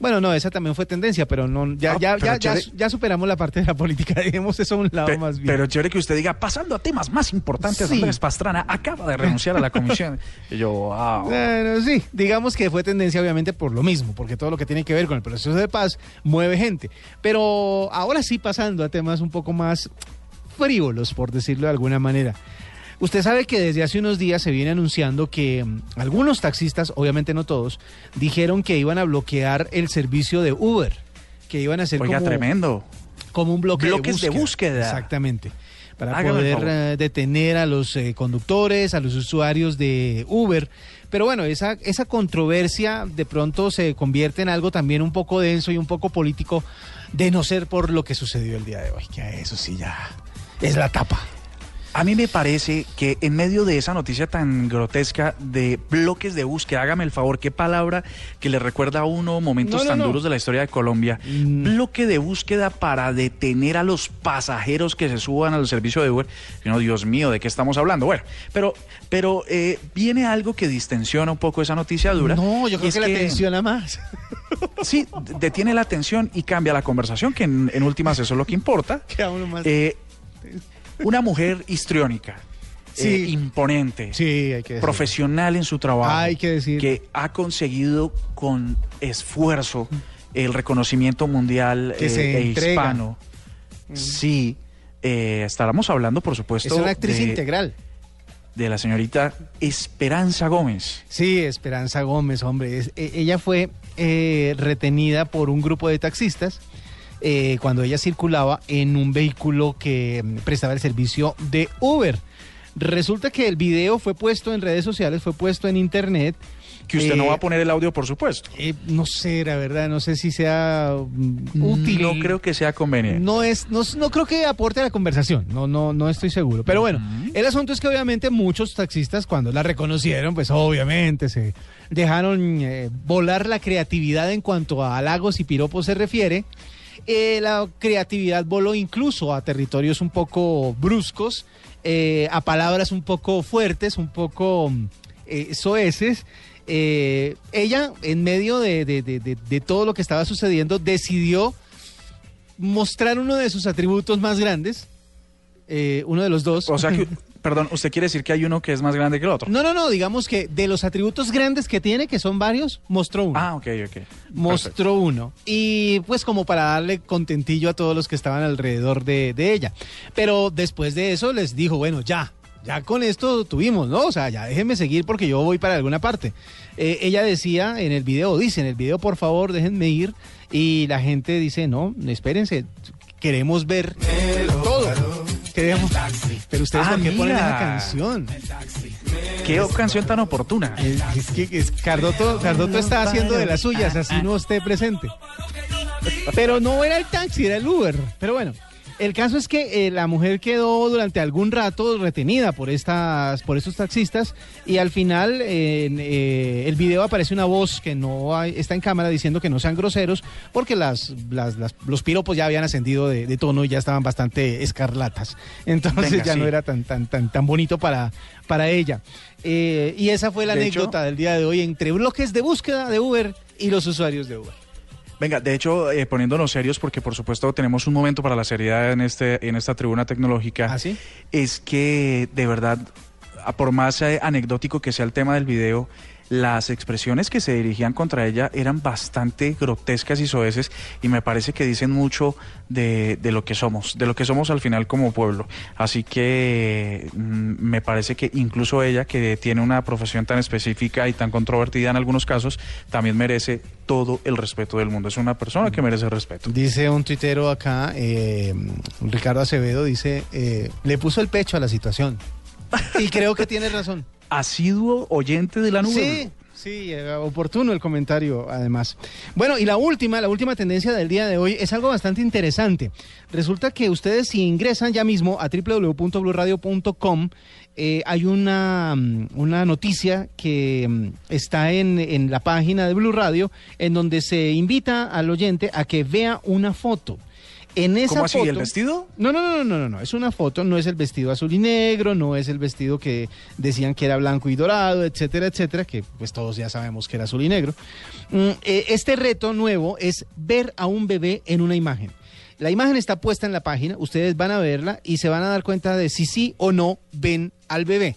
Bueno, no, esa también fue tendencia, pero no, ya, Ah, ya, pero ya, ya, superamos la parte de la política, dejemos eso a un lado Pe- más bien. Pero chévere que usted diga, pasando a temas más importantes, Sí. Andrés Pastrana acaba de renunciar a la comisión. Y yo, wow. Bueno, sí, digamos que fue tendencia obviamente por lo mismo, porque todo lo que tiene que ver con el proceso de paz mueve gente. Pero ahora sí pasando a temas un poco más frívolos, por decirlo de alguna manera. Usted sabe que desde hace unos días se viene anunciando que mm, algunos taxistas, obviamente no todos, dijeron que iban a bloquear el servicio de Uber, que iban a hacer Oiga, como, tremendo. como un bloque Bloques de búsqueda. Exactamente. Para Hágame el poder eh, detener a los eh, conductores, a los usuarios de Uber, Pero bueno, esa, esa controversia de pronto se convierte en algo también un poco denso y un poco político, de no ser por lo que sucedió el día de hoy, que eso sí ya es la tapa. A mí me parece que en medio de esa noticia tan grotesca de bloques de búsqueda, hágame el favor, qué palabra que le recuerda a uno momentos No, no, tan no. duros de la historia de Colombia. Mm. Bloque de búsqueda para detener a los pasajeros que se suban al servicio de Uber. Y uno, Dios mío, ¿de qué estamos hablando? Bueno, pero, pero eh, viene algo que distensiona un poco esa noticia dura. No, yo creo es que la tensiona más. Sí, detiene la atención y cambia la conversación, que en, en últimas eso es lo que importa. Queda uno más. Eh, una mujer histriónica, Sí. eh, imponente, Sí, hay que decir. profesional en su trabajo, Hay que decir. que ha conseguido con esfuerzo el reconocimiento mundial Que se eh, e hispano. Sí, eh, estábamos hablando, por supuesto, Es una actriz de, integral. de la señorita Esperanza Gómez. Sí, Esperanza Gómez, hombre. Es- e- ella fue eh, retenida por un grupo de taxistas eh, cuando ella circulaba en un vehículo que mm, prestaba el servicio de Uber. Resulta que el video fue puesto en redes sociales, fue puesto en internet. Que usted no Eh, va a poner el audio, por supuesto. eh, no sé, la verdad, no sé si sea mm, útil. No creo que sea conveniente. No es, no, no creo que aporte a la conversación, no, no, no estoy seguro. Pero bueno, el asunto es que obviamente muchos taxistas cuando la reconocieron, pues obviamente se dejaron eh, volar la creatividad en cuanto a halagos y piropos se refiere. Eh, la creatividad voló incluso a territorios un poco bruscos, eh, a palabras un poco fuertes, un poco eh, soeces. Eh, ella, en medio de, de- de- de- de todo lo que estaba sucediendo, decidió mostrar uno de sus atributos más grandes, eh, uno de los dos. O sea que, perdón, usted quiere decir que hay uno que es más grande que el otro. No, no, no, digamos que de los atributos grandes que tiene, que son varios, mostró uno. Ah, ok, ok. mostró uno. Y pues como para darle contentillo a todos los que estaban alrededor de, de ella. Pero después de eso les dijo, bueno, ya, ya con esto tuvimos, ¿no? O sea, ya déjenme seguir porque yo voy para alguna parte. Eh, ella decía en el video, dice en el video, por favor, déjenme ir. Y la gente dice, no, espérense, queremos ver todo. Queremos... Pero ustedes, Ah, ¿por qué ponen mira. esa canción? Qué canción tan oportuna. Es, es que es- Cardoto, Cardoto está haciendo de las suyas, así no esté presente. Pero no era el taxi, era el Uber. Pero bueno, el caso es que eh, la mujer quedó durante algún rato retenida por estas, por estos taxistas y al final en eh, el video aparece una voz que no hay- está en cámara diciendo que no sean groseros porque las, las- las- los piropos ya habían ascendido de, de tono y ya estaban bastante escarlatas. Entonces Venga, ya sí. no era tan, tan, tan, tan bonito para, para ella. Eh, y esa fue la De hecho- anécdota del día de hoy entre bloques de búsqueda de Uber y los usuarios de Uber. Venga, de hecho, eh, poniéndonos serios, porque por supuesto tenemos un momento para la seriedad en, este, en esta tribuna tecnológica, ¿Ah, sí? es que de verdad, por más eh, anecdótico que sea el tema del video, las expresiones que se dirigían contra ella eran bastante grotescas y soeces y me parece que dicen mucho de, de lo que somos, de lo que somos al final como pueblo. Así que mm, me parece que incluso ella, que tiene una profesión tan específica y tan controvertida en algunos casos, también merece todo el respeto del mundo. Es una persona que merece respeto. Dice un tuitero acá, eh, Ricardo Acevedo, dice, eh, le puso el pecho a la situación. Y creo que tiene razón. Asiduo oyente de la nube. Sí, sí, eh, oportuno el comentario, además. Bueno, y la última, la última tendencia del día de hoy es algo bastante interesante. Resulta que ustedes si ingresan ya mismo a www.bluradio.com, eh, hay una, mm, una noticia que mm, está en, en la página de Blue Radio, en donde se invita al oyente a que vea una foto. En esa ¿Cómo así? foto, ¿El vestido? no, no, no, no, no, no, es una foto, no es el vestido azul y negro, no es el vestido que decían que era blanco y dorado, etcétera, etcétera, que pues todos ya sabemos que era azul y negro. Mm, eh, este reto nuevo es ver a un bebé en una imagen. La imagen está puesta en la página, ustedes van a verla y se van a dar cuenta de si sí o no ven al bebé.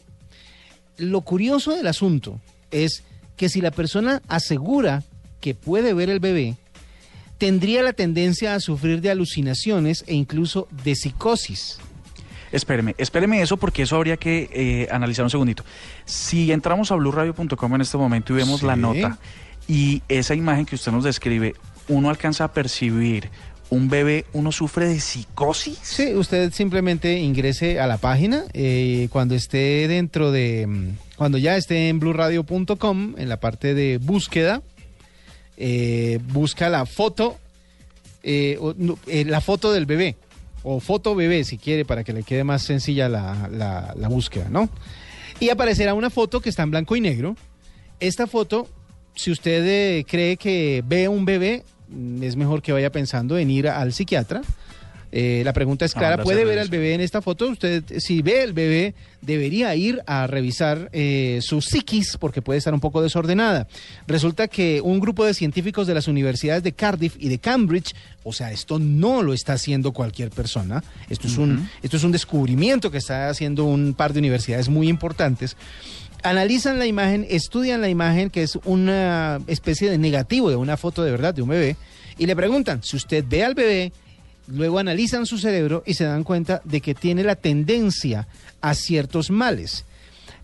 Lo curioso del asunto es que si la persona asegura que puede ver el bebé, tendría la tendencia a sufrir de alucinaciones e incluso de psicosis. Espéreme, espéreme eso porque eso habría que eh, analizar un segundito. Si entramos a blueradio.com en este momento y vemos Sí. la nota y esa imagen que usted nos describe, uno alcanza a percibir un bebé, uno sufre de psicosis. Sí, usted simplemente ingrese a la página eh, cuando esté dentro de, mm, cuando ya esté en blurradio.com, en la parte de búsqueda, eh, busca la foto, eh, eh, la foto del bebé, o foto bebé si quiere, para que le quede más sencilla la, la- la búsqueda, ¿no? Y aparecerá una foto que está en blanco y negro. Esta foto, si usted cree que ve un bebé, mm, es mejor que vaya pensando en ir al psiquiatra. Eh, la pregunta es A clara, ¿puede ver al bebé en esta foto? Usted, si ve el bebé, debería ir a revisar eh, su psiquis porque puede estar un poco desordenada. Resulta que un grupo de científicos de las universidades de Cardiff y de Cambridge, o sea, esto no lo está haciendo cualquier persona, esto es, un, esto es un descubrimiento que está haciendo un par de universidades muy importantes, analizan la imagen, estudian la imagen, que es una especie de negativo de una foto de verdad de un bebé, y le preguntan, si usted ve al bebé, luego analizan su cerebro y se dan cuenta de que tiene la tendencia a ciertos males.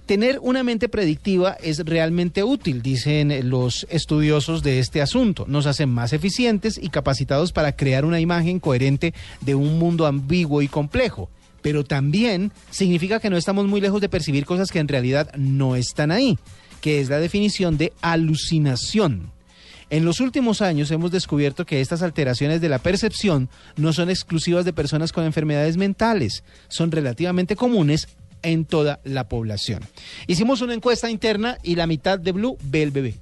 Tener una mente predictiva es realmente útil, dicen los estudiosos de este asunto. Nos hacen más eficientes y capacitados para crear una imagen coherente de un mundo ambiguo y complejo. Pero también significa que no estamos muy lejos de percibir cosas que en realidad no están ahí, que es la definición de alucinación. En los últimos años hemos descubierto que estas alteraciones de la percepción no son exclusivas de personas con enfermedades mentales, son relativamente comunes en toda la población. Hicimos una encuesta interna y la mitad de Blue ve el bebé.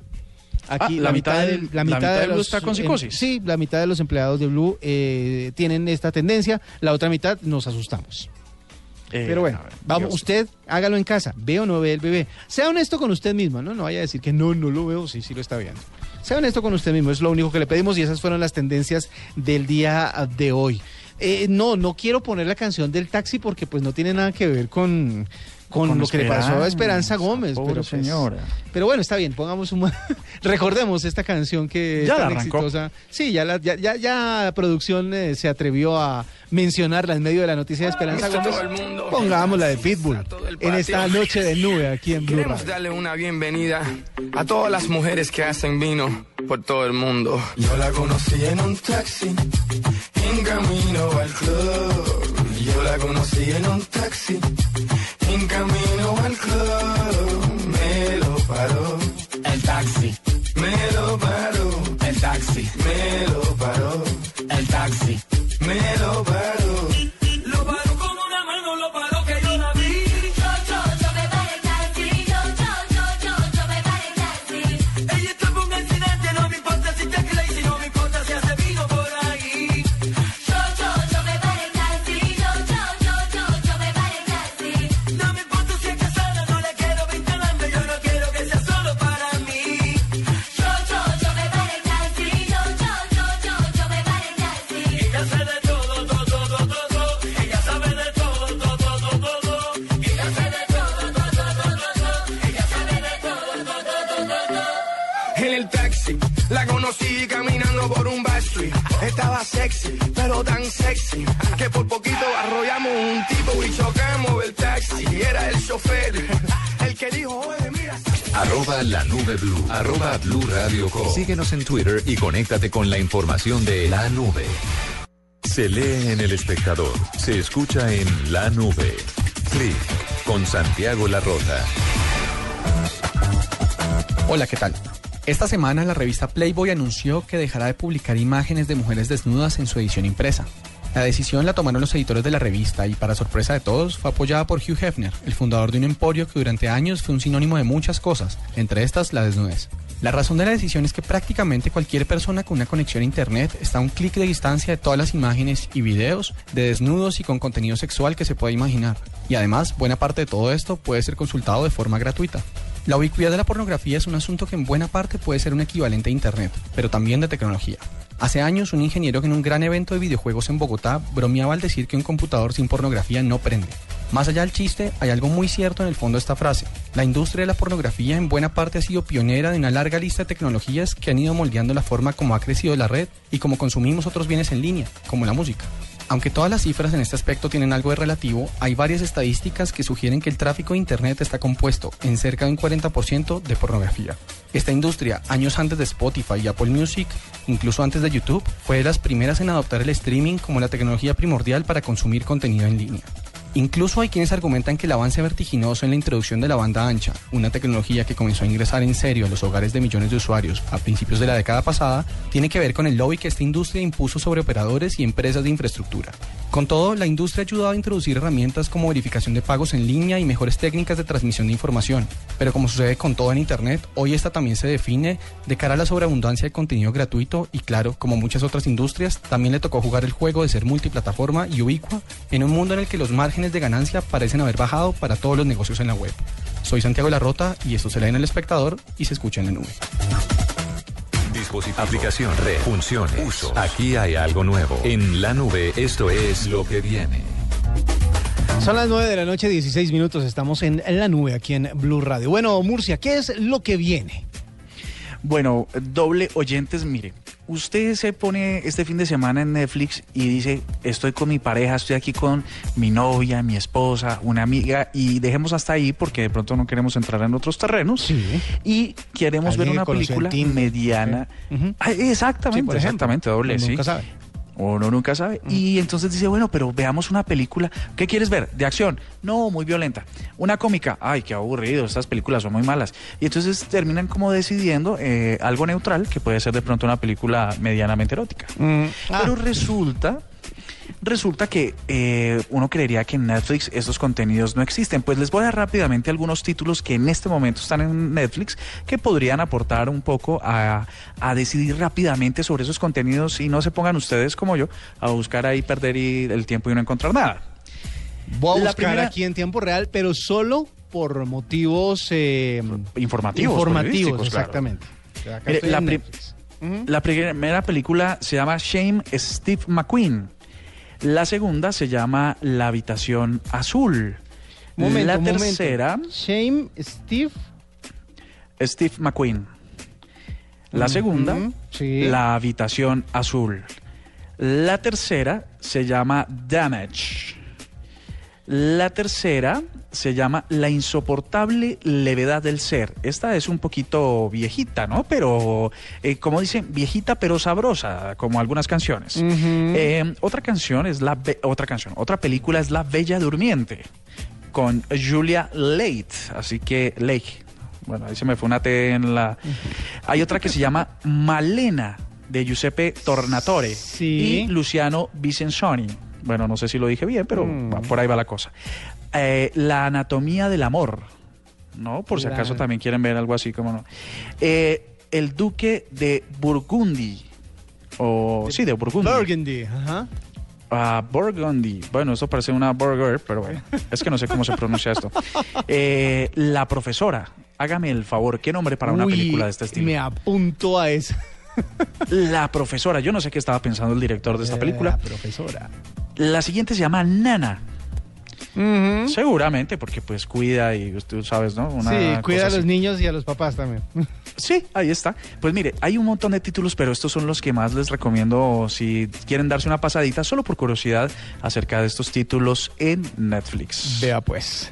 Ah, la mitad del- la mitad de Blue está con psicosis. em, sí, la mitad de los empleados de Blue eh, tienen esta tendencia, la otra mitad nos asustamos. Eh, Pero bueno, ver, vamos, usted hágalo en casa, ve o no ve el bebé. Sea honesto con usted mismo, ¿no? No vaya a decir que no, no lo veo, sí, sí lo está viendo. Sea honesto con usted mismo, es lo único que le pedimos y esas fueron las tendencias del día de hoy. Eh, no, no quiero poner la canción del taxi porque pues no tiene nada que ver con, con, Con lo que le pasó a Esperanza Gómez. pobre pero, pues, señora. pero bueno, está bien, pongamos un... Recordemos esta canción que Ya es la tan exitosa. Sí, ya la, ya, ya, ya la producción eh, se atrevió a mencionarla en medio de la noticia de Esperanza Gómez. todo el mundo. Pongamos la de Pitbull en esta noche de nube aquí en Blue Queremos Radio. darle una bienvenida a todas las mujeres que hacen vino por todo el mundo. Yo la conocí en un taxi, en camino al club. Yo la conocí en un taxi, en camino al club. Me lo paró. El taxi. Me lo paró. Sexy, pero tan sexy que por poquito arrollamos un tipo y chocamos el taxi. Y era el chofer el que dijo, oye, mira. Arroba la nube blue. Arroba blue radio com. Síguenos en Twitter y conéctate con la información de la nube. Se lee en El Espectador. Se escucha en La Nube. Clic con Santiago La. Hola, ¿qué tal? Esta semana la revista Playboy anunció que dejará de publicar imágenes de mujeres desnudas en su edición impresa. La decisión la tomaron los editores de la revista y para sorpresa de todos fue apoyada por Hugh Hefner, el fundador de un emporio que durante años fue un sinónimo de muchas cosas, entre estas la desnudez. La razón de la decisión es que prácticamente cualquier persona con una conexión a internet está a un clic de distancia de todas las imágenes y videos de desnudos y con contenido sexual que se pueda imaginar. Y además, buena parte de todo esto puede ser consultado de forma gratuita. La ubicuidad de la pornografía es un asunto que en buena parte puede ser un equivalente a Internet, pero también de tecnología. Hace años, un ingeniero que en un gran evento de videojuegos en Bogotá bromeaba al decir que un computador sin pornografía no prende. Más allá del chiste, hay algo muy cierto en el fondo de esta frase. La industria de la pornografía en buena parte ha sido pionera de una larga lista de tecnologías que han ido moldeando la forma como ha crecido la red y como consumimos otros bienes en línea, como la música. Aunque todas las cifras en este aspecto tienen algo de relativo, hay varias estadísticas que sugieren que el tráfico de Internet está compuesto en cerca de un 40% de pornografía. Esta industria, años antes de Spotify y Apple Music, incluso antes de YouTube, fue de las primeras en adoptar el streaming como la tecnología primordial para consumir contenido en línea. Incluso hay quienes argumentan que el avance vertiginoso en la introducción de la banda ancha, una tecnología que comenzó a ingresar en serio a los hogares de millones de usuarios a principios de la década pasada, tiene que ver con el lobby que esta industria impuso sobre operadores y empresas de infraestructura. Con todo, la industria ha ayudado a introducir herramientas como verificación de pagos en línea y mejores técnicas de transmisión de información. Pero como sucede con todo en Internet, hoy esta también se define de cara a la sobreabundancia de contenido gratuito y claro, como muchas otras industrias, también le tocó jugar el juego de ser multiplataforma y ubicua en un mundo en el que los márgenes de ganancia parecen haber bajado para todos los negocios en la web. Soy Santiago Larrota y esto se lee en El Espectador y se escucha en la nube. Dispositivo, aplicación, red, funciones, uso. Aquí hay algo nuevo. En la nube, esto es lo que viene. Son las 9 de la noche, 16 minutos. Estamos en la nube aquí en Blue Radio. Bueno, Murcia, ¿qué es lo que viene? Bueno, doble oyentes, mire, usted se pone este fin de semana en Netflix y dice, estoy con mi pareja, estoy aquí con mi novia, mi esposa, una amiga, y dejemos hasta ahí porque de pronto no queremos entrar en otros terrenos. Y queremos ver una película mediana. Ah, exactamente, Sí, por ejemplo. exactamente, doble, sí. sabe. Uno nunca sabe. Y entonces dice, bueno, pero veamos una película. ¿Qué quieres ver? ¿De acción? No, muy violenta. Una cómica. Ay, qué aburrido, estas películas son muy malas. Y entonces terminan como decidiendo eh, algo neutral, que puede ser de pronto una película medianamente erótica. Pero resulta... Resulta que eh, uno creería que en Netflix estos contenidos no existen. Pues les voy a dar rápidamente algunos títulos que en este momento están en Netflix que podrían aportar un poco a, a decidir rápidamente sobre esos contenidos y no se pongan ustedes como yo a buscar ahí perder y- el tiempo y no encontrar nada. Voy a La buscar primera- aquí en tiempo real, pero solo por motivos eh, Informativos, informativos claro. exactamente. Mire, la primera película se llama Shame Steve McQueen. La segunda se llama La habitación azul. Momento, la un momento. tercera, Shame, Steve. Steve McQueen. La segunda, sí. La habitación azul. La tercera se llama Damage. La tercera se llama La insoportable levedad del ser. Esta es un poquito viejita, ¿no? Pero, eh, como dicen, viejita pero sabrosa, como algunas canciones. Eh, otra canción es la... Otra canción, otra película es La Bella Durmiente, con Julia Late. Así que, Lake. Bueno, ahí se me fue una T en la... Hay otra que se llama Malena, de Giuseppe Tornatore. Sí. Y Luciano Vicenzoni. Bueno, no sé si lo dije bien, pero Mm. por ahí va la cosa. Eh, la anatomía del amor. ¿No? Por si acaso también quieren ver algo así como no. Eh, el duque de Burgundy. O sí, de Burgundy. Burgundy. Ajá. Ah, Burgundy. Bueno, esto parece una burger, pero bueno, es que no sé cómo se pronuncia esto. Eh, la profesora. Hágame el favor, ¿qué nombre para una Uy, película de este estilo? Me apunto a eso. La profesora. Yo no sé qué estaba pensando el director de esta película. La profesora. La siguiente se llama Nana. Seguramente, porque pues cuida y tú sabes, ¿no? Una sí, cuida a así. los niños y a los papás también. Sí, ahí está. Pues mire, hay un montón de títulos, pero estos son los que más les recomiendo si quieren darse una pasadita, solo por curiosidad, acerca de estos títulos en Netflix. Vea pues.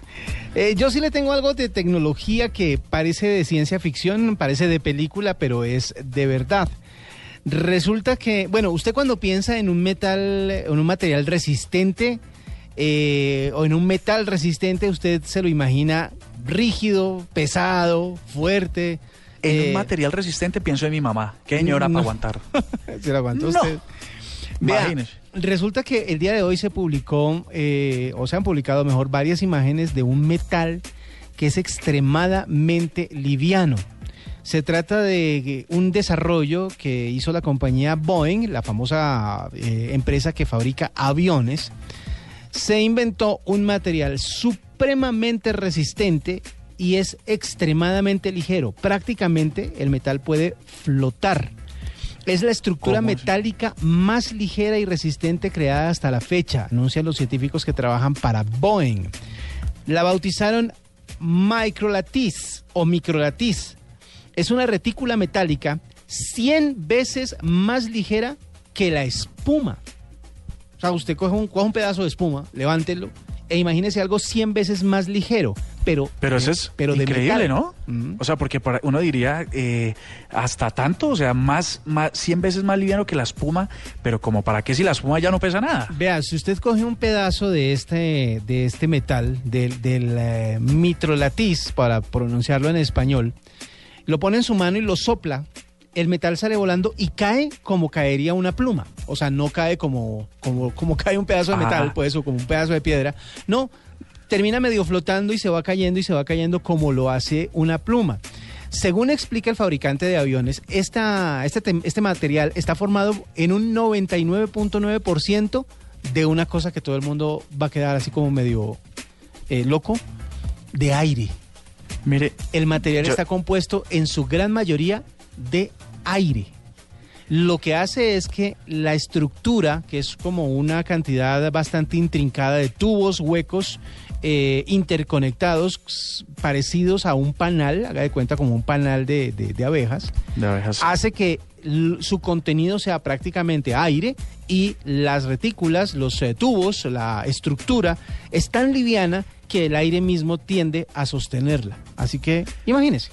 Eh, yo sí le tengo algo de tecnología que parece de ciencia ficción, parece de película, pero es de verdad. Resulta que, bueno, usted cuando piensa en un metal, en un material resistente eh, o en un metal resistente, usted se lo imagina rígido, pesado, fuerte. En eh, un material resistente pienso en mi mamá. Qué señora no. para aguantar. ¿Se lo aguantó No. usted? Vea, Imagínese. resulta que el día de hoy se publicó, eh, o se han publicado mejor, varias imágenes de un metal que es extremadamente liviano. Se trata de un desarrollo que hizo la compañía Boeing, la famosa eh, empresa que fabrica aviones. Se inventó un material supremamente resistente y es extremadamente ligero. Prácticamente el metal puede flotar. Es la estructura metálica más ligera y resistente creada hasta la fecha, anuncian los científicos que trabajan para Boeing. La bautizaron Microlatiz o Microlatiz. Es una retícula metálica 100 veces más ligera que la espuma. O sea, usted coge un, coge un pedazo de espuma, levántelo e imagínese algo 100 veces más ligero, pero Pero eso es pero de increíble, metal. ¿no? O sea, porque para- uno diría eh, hasta tanto, o sea, más, más 100 veces más liviano que la espuma, pero como para qué si la espuma ya no pesa nada. Vea, si usted coge un pedazo de este, de este metal, del, del eh, mitrolatiz, para pronunciarlo en español, lo pone en su mano y lo sopla, el metal sale volando y cae como caería una pluma. O sea, no cae como, como, como cae un pedazo de metal, pues, o como un pedazo de piedra. No, termina medio flotando y se va cayendo y se va cayendo como lo hace una pluma. Según explica el fabricante de aviones, esta, este, este material está formado en un 99.9% de una cosa que todo el mundo va a quedar así como medio eh, loco, de aire. Mire, El material Yo- está compuesto en su gran mayoría de aire. Lo que hace es que la estructura, que es como una cantidad bastante intrincada de tubos, huecos, eh, interconectados, parecidos a un panal, haga de cuenta como un panal de, de- de abejas, de abejas. hace que su contenido sea prácticamente aire y las retículas, los eh, tubos, la estructura es tan liviana que el aire mismo tiende a sostenerla. Así que imagínese.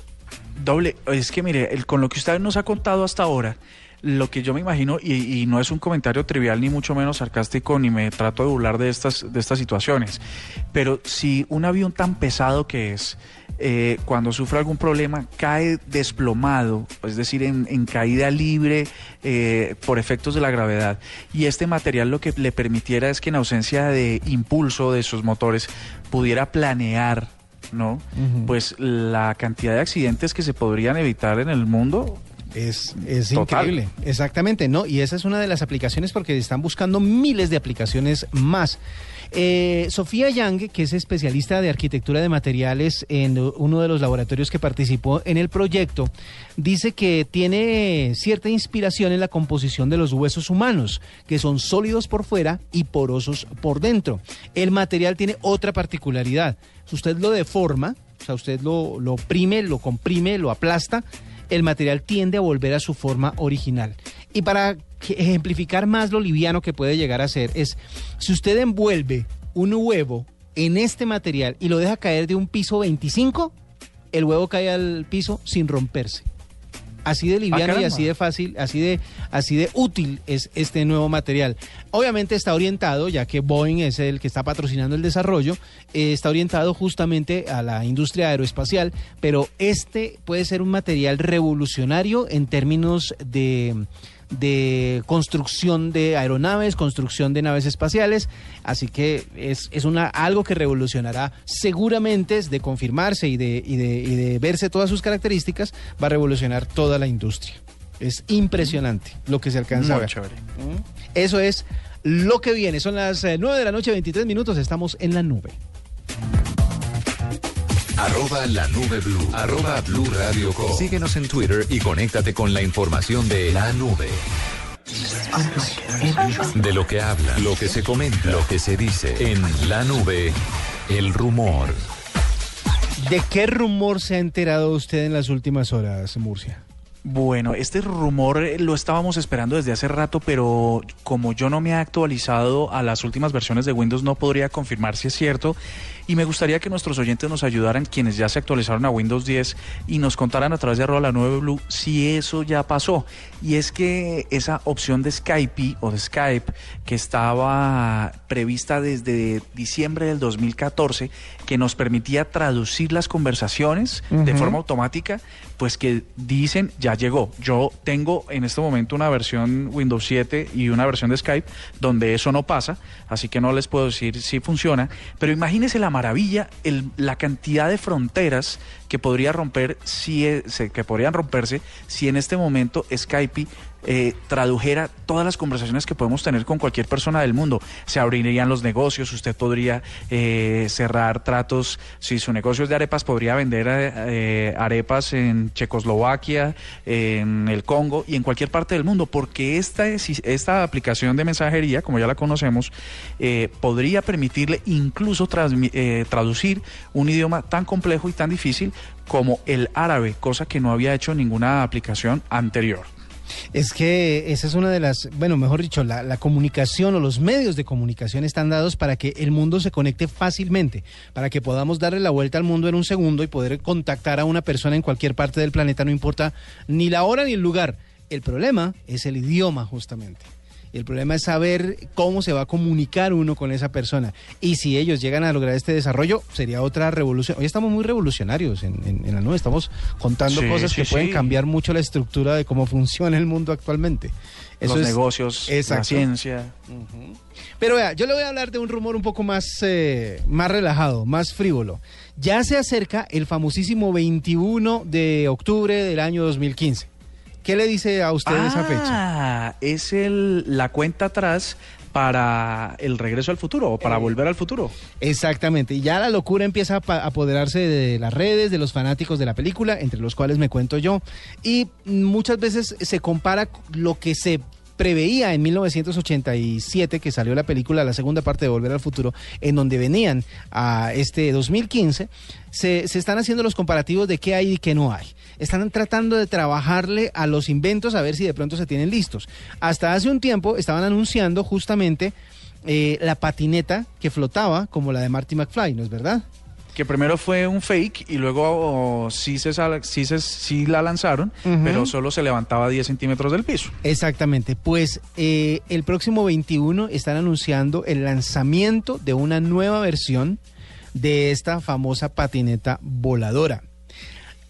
Doble, es que mire, el- con lo que usted nos ha contado hasta ahora, lo que yo me imagino, y, no es un comentario trivial ni mucho menos sarcástico, ni me trato de burlar de estas, de estas situaciones, pero si un avión tan pesado que es, eh, cuando sufre algún problema, cae desplomado, es decir, en, en caída libre eh, por efectos de la gravedad, y este material lo que le permitiera es que en ausencia de impulso de sus motores pudiera planear ¿no? Pues la cantidad de accidentes que se podrían evitar en el mundo Es, es increíble, exactamente, ¿no? Y esa es una de las aplicaciones porque están buscando miles de aplicaciones más. Eh, Sofía Yang, que es especialista de arquitectura de materiales en uno de los laboratorios que participó en el proyecto, dice que tiene cierta inspiración en la composición de los huesos humanos, que son sólidos por fuera y porosos por dentro. El material tiene otra particularidad. Si usted lo deforma, o sea, usted lo, lo oprime, lo comprime, lo aplasta, el material tiende a volver a su forma original. Y para ejemplificar más lo liviano que puede llegar a ser, es si usted envuelve un huevo en este material y lo deja caer de un piso 25, el huevo cae al piso sin romperse. Así de liviano y así de fácil, así de, así de útil es este nuevo material. Obviamente está orientado, ya que Boeing es el que está patrocinando el desarrollo, eh, está orientado justamente a la industria aeroespacial, pero este puede ser un material revolucionario en términos de, de construcción de aeronaves, construcción de naves espaciales, así que es, es una, algo que revolucionará seguramente, de confirmarse y de, y, de, y de verse todas sus características, va a revolucionar toda la industria. Es impresionante lo que se alcanza a ver. chévere. Eso es lo que viene. Son las eh, 9 de la noche, 23 minutos. Estamos en la nube. Arroba la nube blue. Arroba blue radio com. Síguenos en Twitter y conéctate con la información de la nube. De lo que habla, lo que se comenta, lo que se dice en la nube, el rumor. ¿De qué rumor se ha enterado usted en las últimas horas, Murcia? Bueno, este rumor lo estábamos esperando desde hace rato, pero como yo no me he actualizado a las últimas versiones de Windows, no podría confirmar si es cierto. Y me gustaría que nuestros oyentes nos ayudaran, quienes ya se actualizaron a Windows 10, y nos contaran a través de arroba la 9 Blue si eso ya pasó. Y es que esa opción de Skype o de Skype, que estaba prevista desde diciembre del 2014, que nos permitía traducir las conversaciones de forma automática, pues que dicen ya llegó. Yo tengo en este momento una versión Windows 7 y una versión de Skype donde eso no pasa, así que no les puedo decir si funciona, pero imagínense la maravilla, el- la cantidad de fronteras que podría romper si e- que podrían romperse si en este momento Skype eh, tradujera todas las conversaciones que podemos tener con cualquier persona del mundo. Se abrirían los negocios, usted podría eh, cerrar tratos, si su negocio es de arepas, podría vender eh, arepas en Checoslovaquia, en el Congo y en cualquier parte del mundo, porque esta, es- esta aplicación de mensajería, como ya la conocemos, eh, podría permitirle incluso eh, traducir un idioma tan complejo y tan difícil como el árabe, cosa que no había hecho ninguna aplicación anterior. Es que esa es una de las, bueno, mejor dicho, la, comunicación o los medios de comunicación están dados para que el mundo se conecte fácilmente, para que podamos darle la vuelta al mundo en un segundo y poder contactar a una persona en cualquier parte del planeta, no importa ni la hora ni el lugar. El problema es el idioma, justamente. El problema es saber cómo se va a comunicar uno con esa persona. Y si ellos llegan a lograr este desarrollo, sería otra revolución. Hoy estamos muy revolucionarios en, en- en la nube. Estamos contando Sí, cosas sí, que pueden cambiar mucho la estructura de cómo funciona el mundo actualmente. Los es- negocios, la Exacto. ciencia. Pero vea, yo le voy a hablar de un rumor un poco más, eh, más relajado, más frívolo. Ya se acerca el famosísimo 21 de octubre del año 2015. ¿Qué le dice a usted esa fecha? Ah, es el, la cuenta atrás para el regreso al futuro o Eh. para volver al futuro. Exactamente, y ya la locura empieza a apoderarse de las redes, de los fanáticos de la película, entre los cuales me cuento yo, y muchas veces se compara lo que se preveía en 1987 que salió la película, la segunda parte de Volver al Futuro, en donde venían a este 2015, se, se están haciendo los comparativos de qué hay y qué no hay. Están tratando de trabajarle a los inventos a ver si de pronto se tienen listos. Hasta hace un tiempo estaban anunciando justamente eh, la patineta que flotaba como la de Marty McFly, ¿no es verdad? Que primero fue un fake y luego oh, sí, se, sí, se, sí la lanzaron, pero solo se levantaba 10 centímetros del piso. Exactamente, pues eh, el próximo 21 están anunciando el lanzamiento de una nueva versión de esta famosa patineta voladora.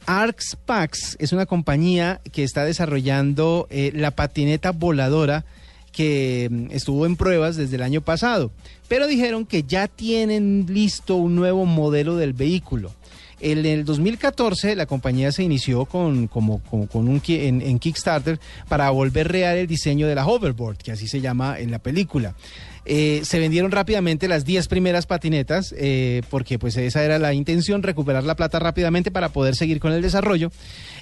Arx Pax es una compañía que está desarrollando eh, la patineta voladora que mm, estuvo en pruebas desde el año pasado, pero dijeron que ya tienen listo un nuevo modelo del vehículo. En el 2014 la compañía se inició con, como, con un, en, en Kickstarter para volver real el diseño de la hoverboard, que así se llama en la película. Eh, se vendieron rápidamente las 10 primeras patinetas eh, porque pues esa era la intención, recuperar la plata rápidamente para poder seguir con el desarrollo.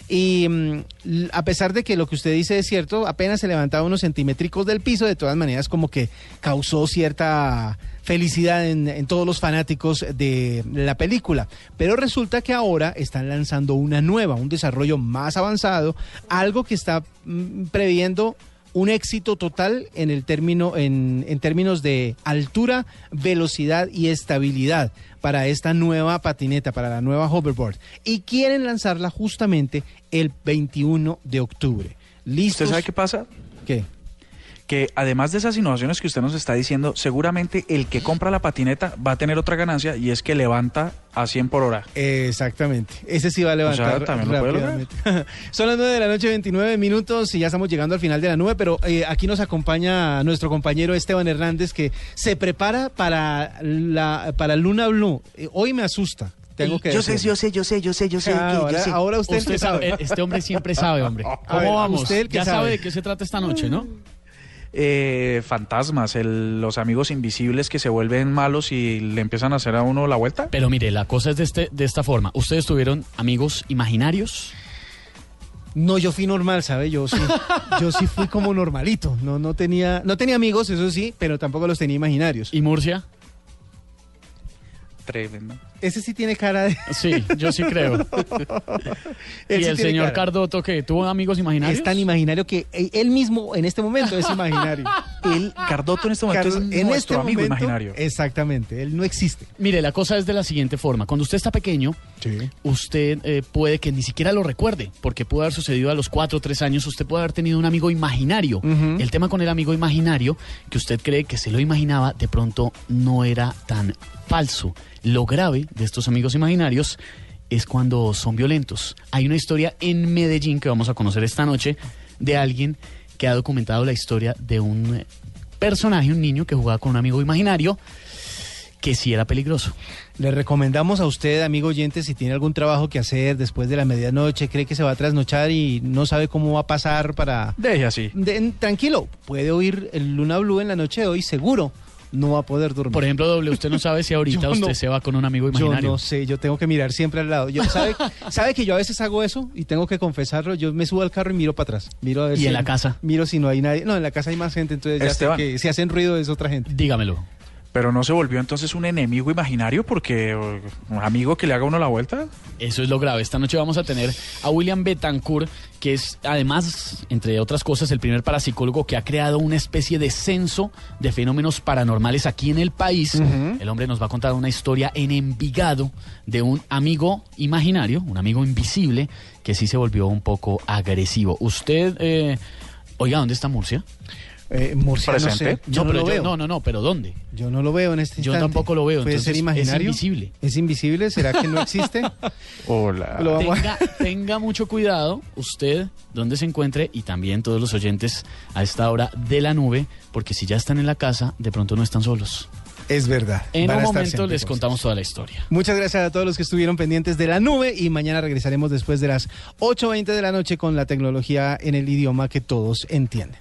Y mm, a pesar de que lo que usted dice es cierto, apenas se levantaba unos centímetricos del piso, de todas maneras como que causó cierta felicidad en, en todos los fanáticos de la película. Pero resulta que ahora están lanzando una nueva, un desarrollo más avanzado, algo que está mm, previendo un éxito total en el término en, en términos de altura, velocidad y estabilidad para esta nueva patineta, para la nueva hoverboard. Y quieren lanzarla justamente el 21 de octubre. ¿Listos? ¿Usted sabe qué pasa? ¿Qué? Que además de esas innovaciones que usted nos está diciendo, seguramente el que compra la patineta va a tener otra ganancia y es que levanta a 100 por hora. Exactamente. Ese sí va a levantar sea, también lo puede rápidamente. Son las 9 de la noche, 29 minutos y ya estamos llegando al final de la nube, pero eh, aquí nos acompaña nuestro compañero Esteban Hernández que se prepara para la para Luna Blue. Eh, hoy me asusta. Tengo que yo sé, decirlo. yo sé, yo sé, yo sé, yo sé. Ah, que- yo ahora, sé. ahora usted, sabe. sabe, este hombre siempre sabe, hombre. ¿Cómo ver, vamos? usted el que ya sabe. sabe de qué se trata esta noche, ¿no? Eh, fantasmas, el- los amigos invisibles que se vuelven malos y le empiezan a hacer a uno la vuelta. Pero mire, la cosa es de, este, de esta forma. ¿Ustedes tuvieron amigos imaginarios? No, yo fui normal, ¿sabe? Yo sí, yo sí fui como normalito. No, no tenía, no tenía amigos, eso sí, pero tampoco los tenía imaginarios. ¿Y Murcia? Tremendo. Ese sí tiene cara de. Sí, yo sí creo. ¿Y sí el señor cara. Cardoto que tuvo amigos imaginarios? Es tan imaginario que eh, él mismo en este momento es imaginario. El Cardoto en este momento es nuestro amigo momento, imaginario. Exactamente, él no existe. Mire, la cosa es de la siguiente forma. Cuando usted está pequeño, usted eh, puede que ni siquiera lo recuerde, porque puede haber sucedido a los cuatro o tres años, usted puede haber tenido un amigo imaginario. El tema con el amigo imaginario, que usted cree que se lo imaginaba, de pronto no era tan falso. Lo grave de estos amigos imaginarios es cuando son violentos. Hay una historia en Medellín que vamos a conocer esta noche de alguien que ha documentado la historia de un personaje, un niño que jugaba con un amigo imaginario que sí era peligroso. Le recomendamos a usted, amigo oyente, si tiene algún trabajo que hacer después de la medianoche, cree que se va a trasnochar y no sabe cómo va a pasar para... Deje así. De- tranquilo, puede oír el Luna Blue en la noche de hoy, seguro no va a poder dormir. Por ejemplo, doble, usted no sabe si ahorita Yo usted no. se va con un amigo Yo imaginario. no sé, yo tengo que mirar siempre al lado. Yo, ¿sabe, ¿Sabe que yo a veces hago eso? Y tengo que confesarlo. Yo me subo al carro y miro para atrás. Miro a ver ¿Y si- en la casa? Miro si no hay nadie. No, en la casa hay más gente, entonces ya sé que si hacen ruido es otra gente. Dígamelo. Pero no se volvió entonces un enemigo imaginario porque eh, un amigo que le haga uno la vuelta. Eso es lo grave. Esta noche vamos a tener a William Betancourt, que es además, entre otras cosas, el primer parapsicólogo que ha creado una especie de censo de fenómenos paranormales aquí en el país. El hombre nos va a contar una historia en Envigado de un amigo imaginario, un amigo invisible, que sí se volvió un poco agresivo. Usted, eh, oiga, ¿dónde está Murcia? Eh, Murcia, no Presente. sé. Yo no, pero lo yo- veo. no, no, no, pero ¿dónde? Yo no lo veo en este Yo tampoco lo veo, ¿Puede entonces ser imaginario? es invisible. ¿Es invisible? ¿Será que no existe? Hola. Lo vamos a- Tenga, tenga mucho cuidado usted donde se encuentre y también todos los oyentes a esta hora de la nube, porque si ya están en la casa, de pronto no están solos. Es verdad. En un momento les contamos toda la historia. Muchas gracias a todos los que estuvieron pendientes de la nube y mañana regresaremos después de las 8.20 de la noche con la tecnología en el idioma que todos entienden.